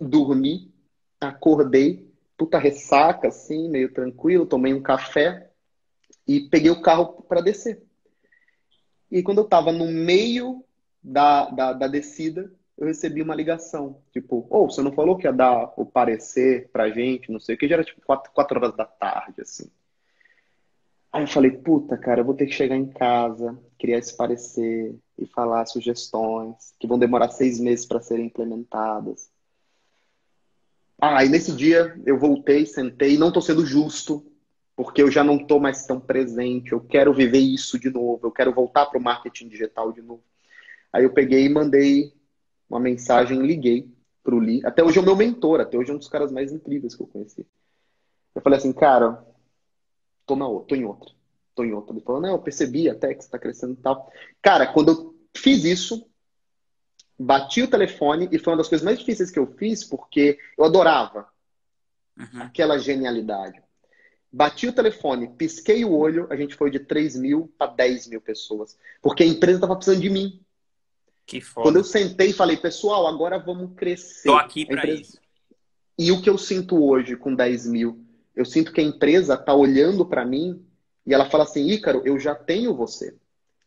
Dormi, acordei, puta ressaca, assim, meio tranquilo, tomei um café e peguei o carro para descer. E quando eu estava no meio da, da, da, descida, eu recebi uma ligação. Tipo, ou oh, você não falou que ia dar o parecer pra gente, não sei o que, já era tipo 4, 4 horas da tarde, assim. Aí eu falei, puta, cara, eu vou ter que chegar em casa, criar esse parecer e falar sugestões que vão demorar seis meses para serem implementadas. Ah, e nesse dia eu voltei, sentei, não estou sendo justo, porque eu já não estou mais tão presente, eu quero viver isso de novo, eu quero voltar para o marketing digital de novo. Aí eu peguei e mandei uma mensagem, liguei para o Lee. Até hoje é o meu mentor, até hoje é um dos caras mais incríveis que eu conheci. Eu falei assim, cara, tô, na, tô em outra. Tô em outra. Ele falou, não, eu percebi até que você tá crescendo e tal. Cara, quando eu fiz isso, bati o telefone e foi uma das coisas mais difíceis que eu fiz, porque eu adorava uhum. aquela genialidade. Bati o telefone, pisquei o olho, a gente foi de 3 mil para 10 mil pessoas. Porque a empresa estava precisando de mim. Que foda. Quando eu sentei e falei, pessoal, agora vamos crescer. Tô aqui para empresa... isso. E o que eu sinto hoje com 10 mil eu sinto que a empresa está olhando para mim e ela fala assim: Ícaro, eu já tenho você.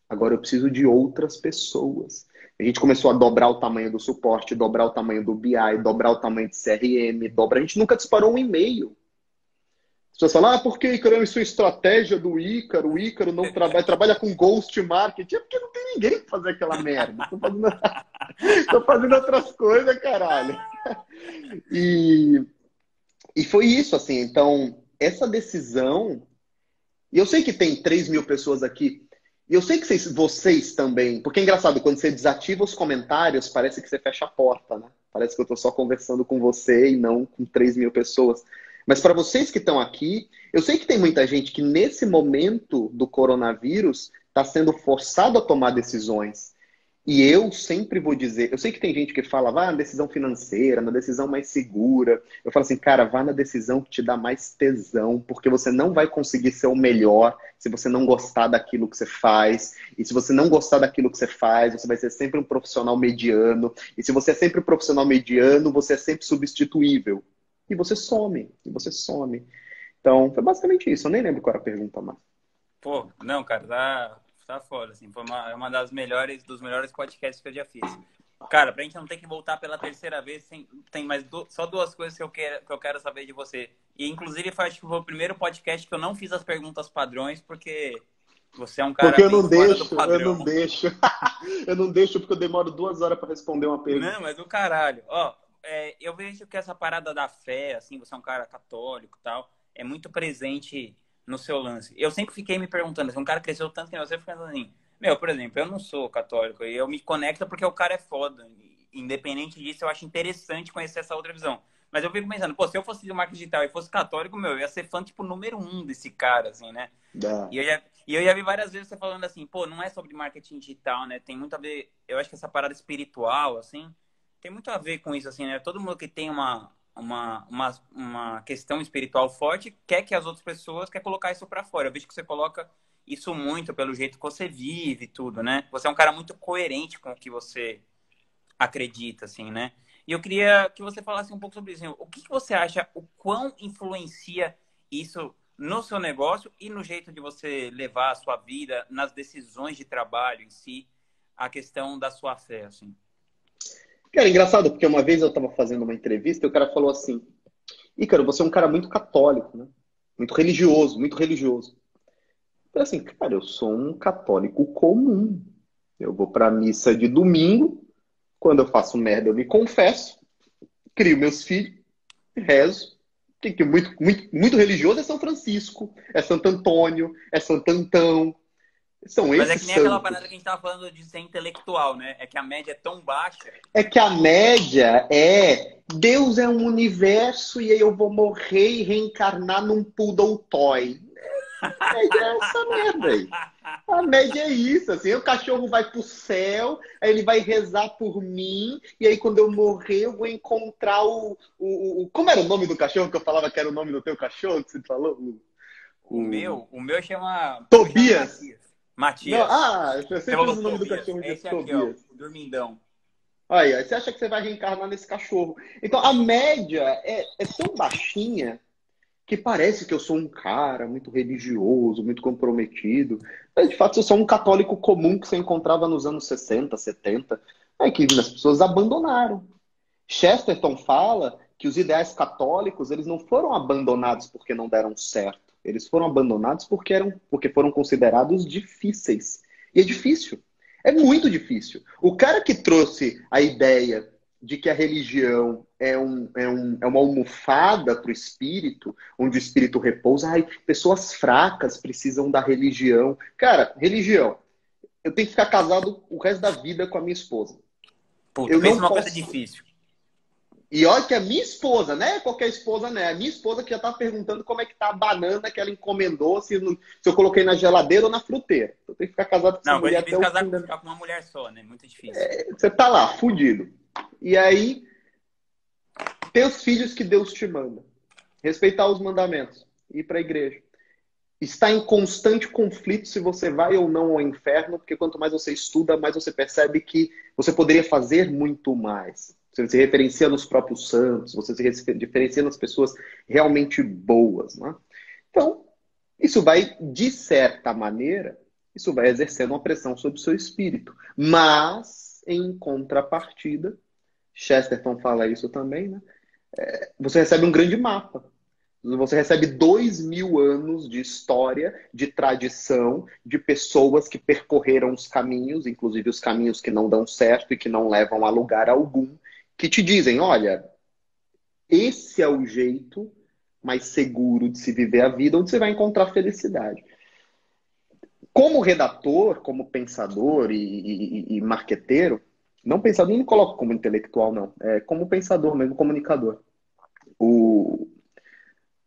Agora eu preciso de outras pessoas. A gente começou a dobrar o tamanho do suporte, dobrar o tamanho do BI, dobrar o tamanho de CRM, dobra. A gente nunca disparou um e-mail. As pessoas falam, ah, por que Ícaro? Isso é estratégia do Ícaro. O Ícaro não trabalha, trabalha com ghost marketing. É porque não tem ninguém pra fazer aquela merda. Tô fazendo, <laughs> fazendo outras coisas, caralho. E e foi isso, assim. Então, essa decisão. E eu sei que tem 3 mil pessoas aqui. E eu sei que vocês, vocês também. Porque é engraçado, quando você desativa os comentários, parece que você fecha a porta, né? Parece que eu estou só conversando com você e não com 3 mil pessoas. Mas para vocês que estão aqui, eu sei que tem muita gente que nesse momento do coronavírus está sendo forçado a tomar decisões. E eu sempre vou dizer, eu sei que tem gente que fala, vá na decisão financeira, na decisão mais segura. Eu falo assim, cara, vá na decisão que te dá mais tesão, porque você não vai conseguir ser o melhor se você não gostar daquilo que você faz. E se você não gostar daquilo que você faz, você vai ser sempre um profissional mediano. E se você é sempre um profissional mediano, você é sempre substituível. E você some, e você some. Então, foi basicamente isso. Eu nem lembro qual era a pergunta mais. Pô, não, cara, tá, tá foda, assim. Foi uma, é uma das melhores, dos melhores podcasts que eu já fiz. Cara, pra gente não ter que voltar pela terceira vez, tem, tem mais do, só duas coisas que eu, quero, que eu quero saber de você. E, inclusive, foi, acho que foi o primeiro podcast que eu não fiz as perguntas padrões, porque você é um cara Porque eu não deixo, eu não deixo. <laughs> eu não deixo porque eu demoro duas horas para responder uma pergunta. Não, mas do caralho. Ó, é, eu vejo que essa parada da fé, assim, você é um cara católico e tal, é muito presente no seu lance. Eu sempre fiquei me perguntando, se um cara cresceu tanto que você fica assim, meu, por exemplo, eu não sou católico e eu me conecto porque o cara é foda. Independente disso, eu acho interessante conhecer essa outra visão. Mas eu fico pensando, pô, se eu fosse de marketing digital e fosse católico, meu, eu ia ser fã, tipo, número um desse cara, assim, né? E eu, já, e eu já vi várias vezes você falando assim, pô, não é sobre marketing digital, né? Tem muito a ver, eu acho que essa parada espiritual, assim, tem muito a ver com isso, assim, né? Todo mundo que tem uma, uma, uma, uma questão espiritual forte quer que as outras pessoas quer colocar isso para fora. Eu vejo que você coloca isso muito pelo jeito que você vive tudo, né? Você é um cara muito coerente com o que você acredita, assim, né? E eu queria que você falasse um pouco sobre isso. Assim, o que, que você acha, o quão influencia isso no seu negócio e no jeito de você levar a sua vida, nas decisões de trabalho em si, a questão da sua fé, assim? Cara, engraçado, porque uma vez eu estava fazendo uma entrevista e o cara falou assim: Ícaro, você é um cara muito católico, né? Muito religioso, muito religioso falei assim, cara, eu sou um católico comum. Eu vou para a missa de domingo, quando eu faço merda eu me confesso, crio meus filhos, rezo. Que muito, muito, muito religioso é São Francisco, é Santo Antônio, é Santo Antão. São Mas é que nem santos. aquela parada que a gente estava falando de ser intelectual, né? É que a média é tão baixa. É que a média é Deus é um universo e aí eu vou morrer e reencarnar num poodle toy. A média é essa merda aí. A média é isso, assim, o cachorro vai pro céu, aí ele vai rezar por mim, e aí quando eu morrer eu vou encontrar o, o, o... Como era o nome do cachorro que eu falava que era o nome do teu cachorro que você falou? O, o meu, o meu chama... Tobias. Matias. Não, ah, eu sempre uso o nome do cachorro de Esse. Aqui, ó, o dormindão. Aí, aí, você acha que você vai reencarnar nesse cachorro. Então, a média é, é tão baixinha que parece que eu sou um cara muito religioso, muito comprometido. Mas, de fato, eu sou um católico comum que você encontrava nos anos 60, 70, é que as pessoas abandonaram. Chesterton fala que os ideais católicos eles não foram abandonados porque não deram certo. Eles foram abandonados porque, eram, porque foram considerados difíceis. E é difícil. É muito difícil. O cara que trouxe a ideia de que a religião é, um, é, um, é uma almofada para o espírito, onde o espírito repousa. Ai, pessoas fracas precisam da religião. Cara, religião. Eu tenho que ficar casado o resto da vida com a minha esposa. Eu não uma posso... coisa difícil. E olha que a minha esposa, né? Qualquer esposa, né? A minha esposa que já tá perguntando como é que tá a banana que ela encomendou, se, se eu coloquei na geladeira ou na fruteira. Eu tenho que ficar casado com não, essa mulher. Não, casar com, com uma mulher só, né? Muito difícil. É, você tá lá, fudido. E aí, ter os filhos que Deus te manda. Respeitar os mandamentos. Ir para a igreja. Está em constante conflito se você vai ou não ao inferno, porque quanto mais você estuda, mais você percebe que você poderia fazer muito mais. Você se referencia nos próprios santos, você se diferencia nas pessoas realmente boas. Né? Então, isso vai, de certa maneira, isso vai exercendo uma pressão sobre o seu espírito. Mas, em contrapartida, Chesterton fala isso também, né? É, você recebe um grande mapa. Você recebe dois mil anos de história, de tradição, de pessoas que percorreram os caminhos, inclusive os caminhos que não dão certo e que não levam a lugar algum, que te dizem: olha, esse é o jeito mais seguro de se viver a vida, onde você vai encontrar felicidade. Como redator, como pensador e, e, e marqueteiro, não pensador, não me coloco como intelectual, não. É como pensador mesmo, comunicador. O,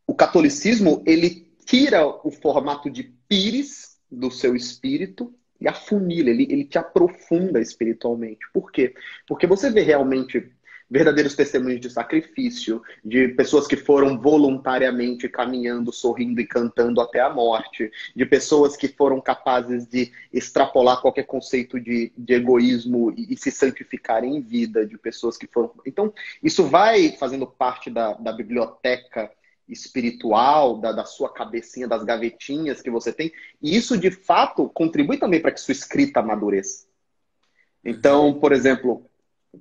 o catolicismo, ele tira o formato de pires do seu espírito e afunila, ele, ele te aprofunda espiritualmente. Por quê? Porque você vê realmente verdadeiros testemunhos de sacrifício, de pessoas que foram voluntariamente caminhando, sorrindo e cantando até a morte, de pessoas que foram capazes de extrapolar qualquer conceito de, de egoísmo e, e, se santificarem em vida, de pessoas que foram. Então, isso vai fazendo parte da, da biblioteca espiritual, da, da sua cabecinha, das gavetinhas que você tem, e isso de fato contribui também para que sua escrita amadureça. Então, por exemplo,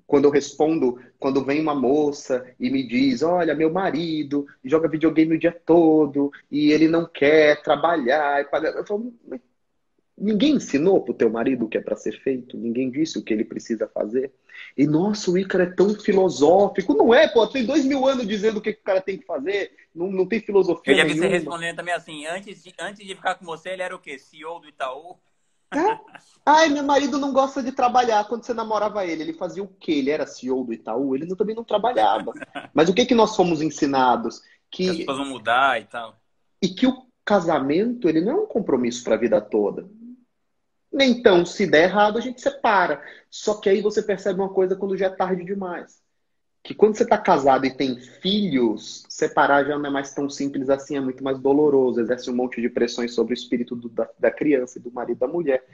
quando eu respondo, quando vem uma moça e me diz, olha, meu marido joga videogame o dia todo e ele não quer trabalhar. Eu falo, ninguém ensinou pro teu marido o que é para ser feito, ninguém disse o que ele precisa fazer. E nossa, o Ícaro é tão filosófico. Não é, pô, tem dois mil anos dizendo o que, o cara tem que fazer, não, não tem filosofia. Eu já vi você respondendo também assim, antes de, antes de ficar com você, ele era o quê? CEO do Itaú? É? Ai, meu marido não gosta de trabalhar. Quando você namorava ele, ele fazia o quê? Ele era CEO do Itaú? Ele também não trabalhava. Mas o que, que nós fomos ensinados? Que, que as pessoas vão mudar e tal. E que o casamento, ele não é um compromisso para a vida toda. Então, se der errado, a gente separa. Só que aí você percebe uma coisa quando já é tarde demais que quando você está casado e tem filhos, separar já não é mais tão simples assim, é muito mais doloroso, exerce um monte de pressões sobre o espírito do, da, da, criança e do marido da mulher.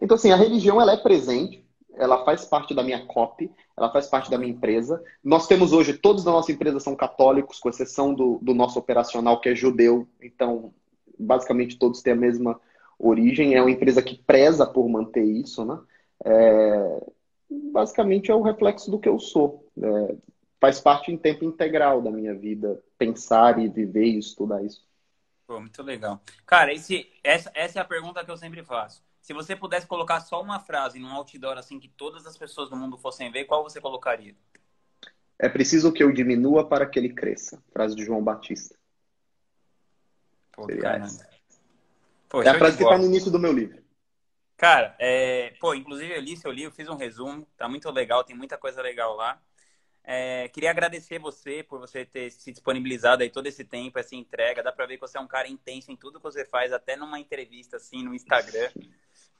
Então, assim, a religião ela é presente, ela faz parte da minha copy, ela faz parte da minha empresa. Nós temos hoje, todos da nossa empresa são católicos, com exceção do, do nosso operacional, que é judeu, então, basicamente, todos têm a mesma origem. É uma empresa que preza por manter isso, né? É, basicamente é o reflexo do que eu sou. É, faz parte em tempo integral da minha vida, pensar e viver e estudar isso. Pô, muito legal. Cara, esse, essa, essa é a pergunta que eu sempre faço. Se você pudesse colocar só uma frase num outdoor assim que todas as pessoas do mundo fossem ver, qual você colocaria? É preciso que eu diminua para que ele cresça. Frase de João Batista. Pô, Seria Pô, é a frase que está no início do meu livro. Cara, é... pô, inclusive eu li seu livro, fiz um resumo, tá muito legal, tem muita coisa legal lá. É... queria agradecer você por você ter se disponibilizado aí todo esse tempo, essa entrega. Dá pra ver que você é um cara intenso em tudo que você faz, até numa entrevista assim no Instagram.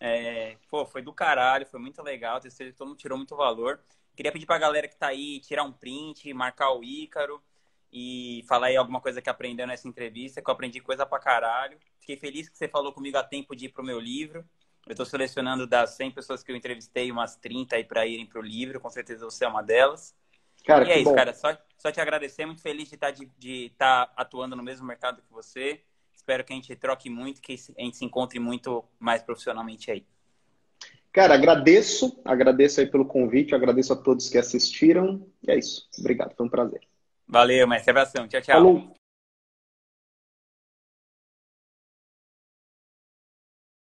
É... pô, foi do caralho, foi muito legal, todo mundo tirou muito valor. Queria pedir pra galera que tá aí tirar um print, marcar o Ícaro e falar aí alguma coisa que aprendeu nessa entrevista, que eu aprendi coisa pra caralho. Fiquei feliz que você falou comigo a tempo de ir pro meu livro. Eu estou selecionando das 100 pessoas que eu entrevistei, umas 30 aí para irem para o livro. Com certeza você é uma delas. Cara, e é isso, bom. cara. Só, só te agradecer. Muito feliz de estar, tá estar tá atuando no mesmo mercado que você. Espero que a gente troque muito, que a gente se encontre muito mais profissionalmente aí. Cara, agradeço. Agradeço aí pelo convite. Agradeço a todos que assistiram. E é isso. Obrigado. Foi um prazer. Valeu, mestre. Abração. Tchau, tchau. Falou.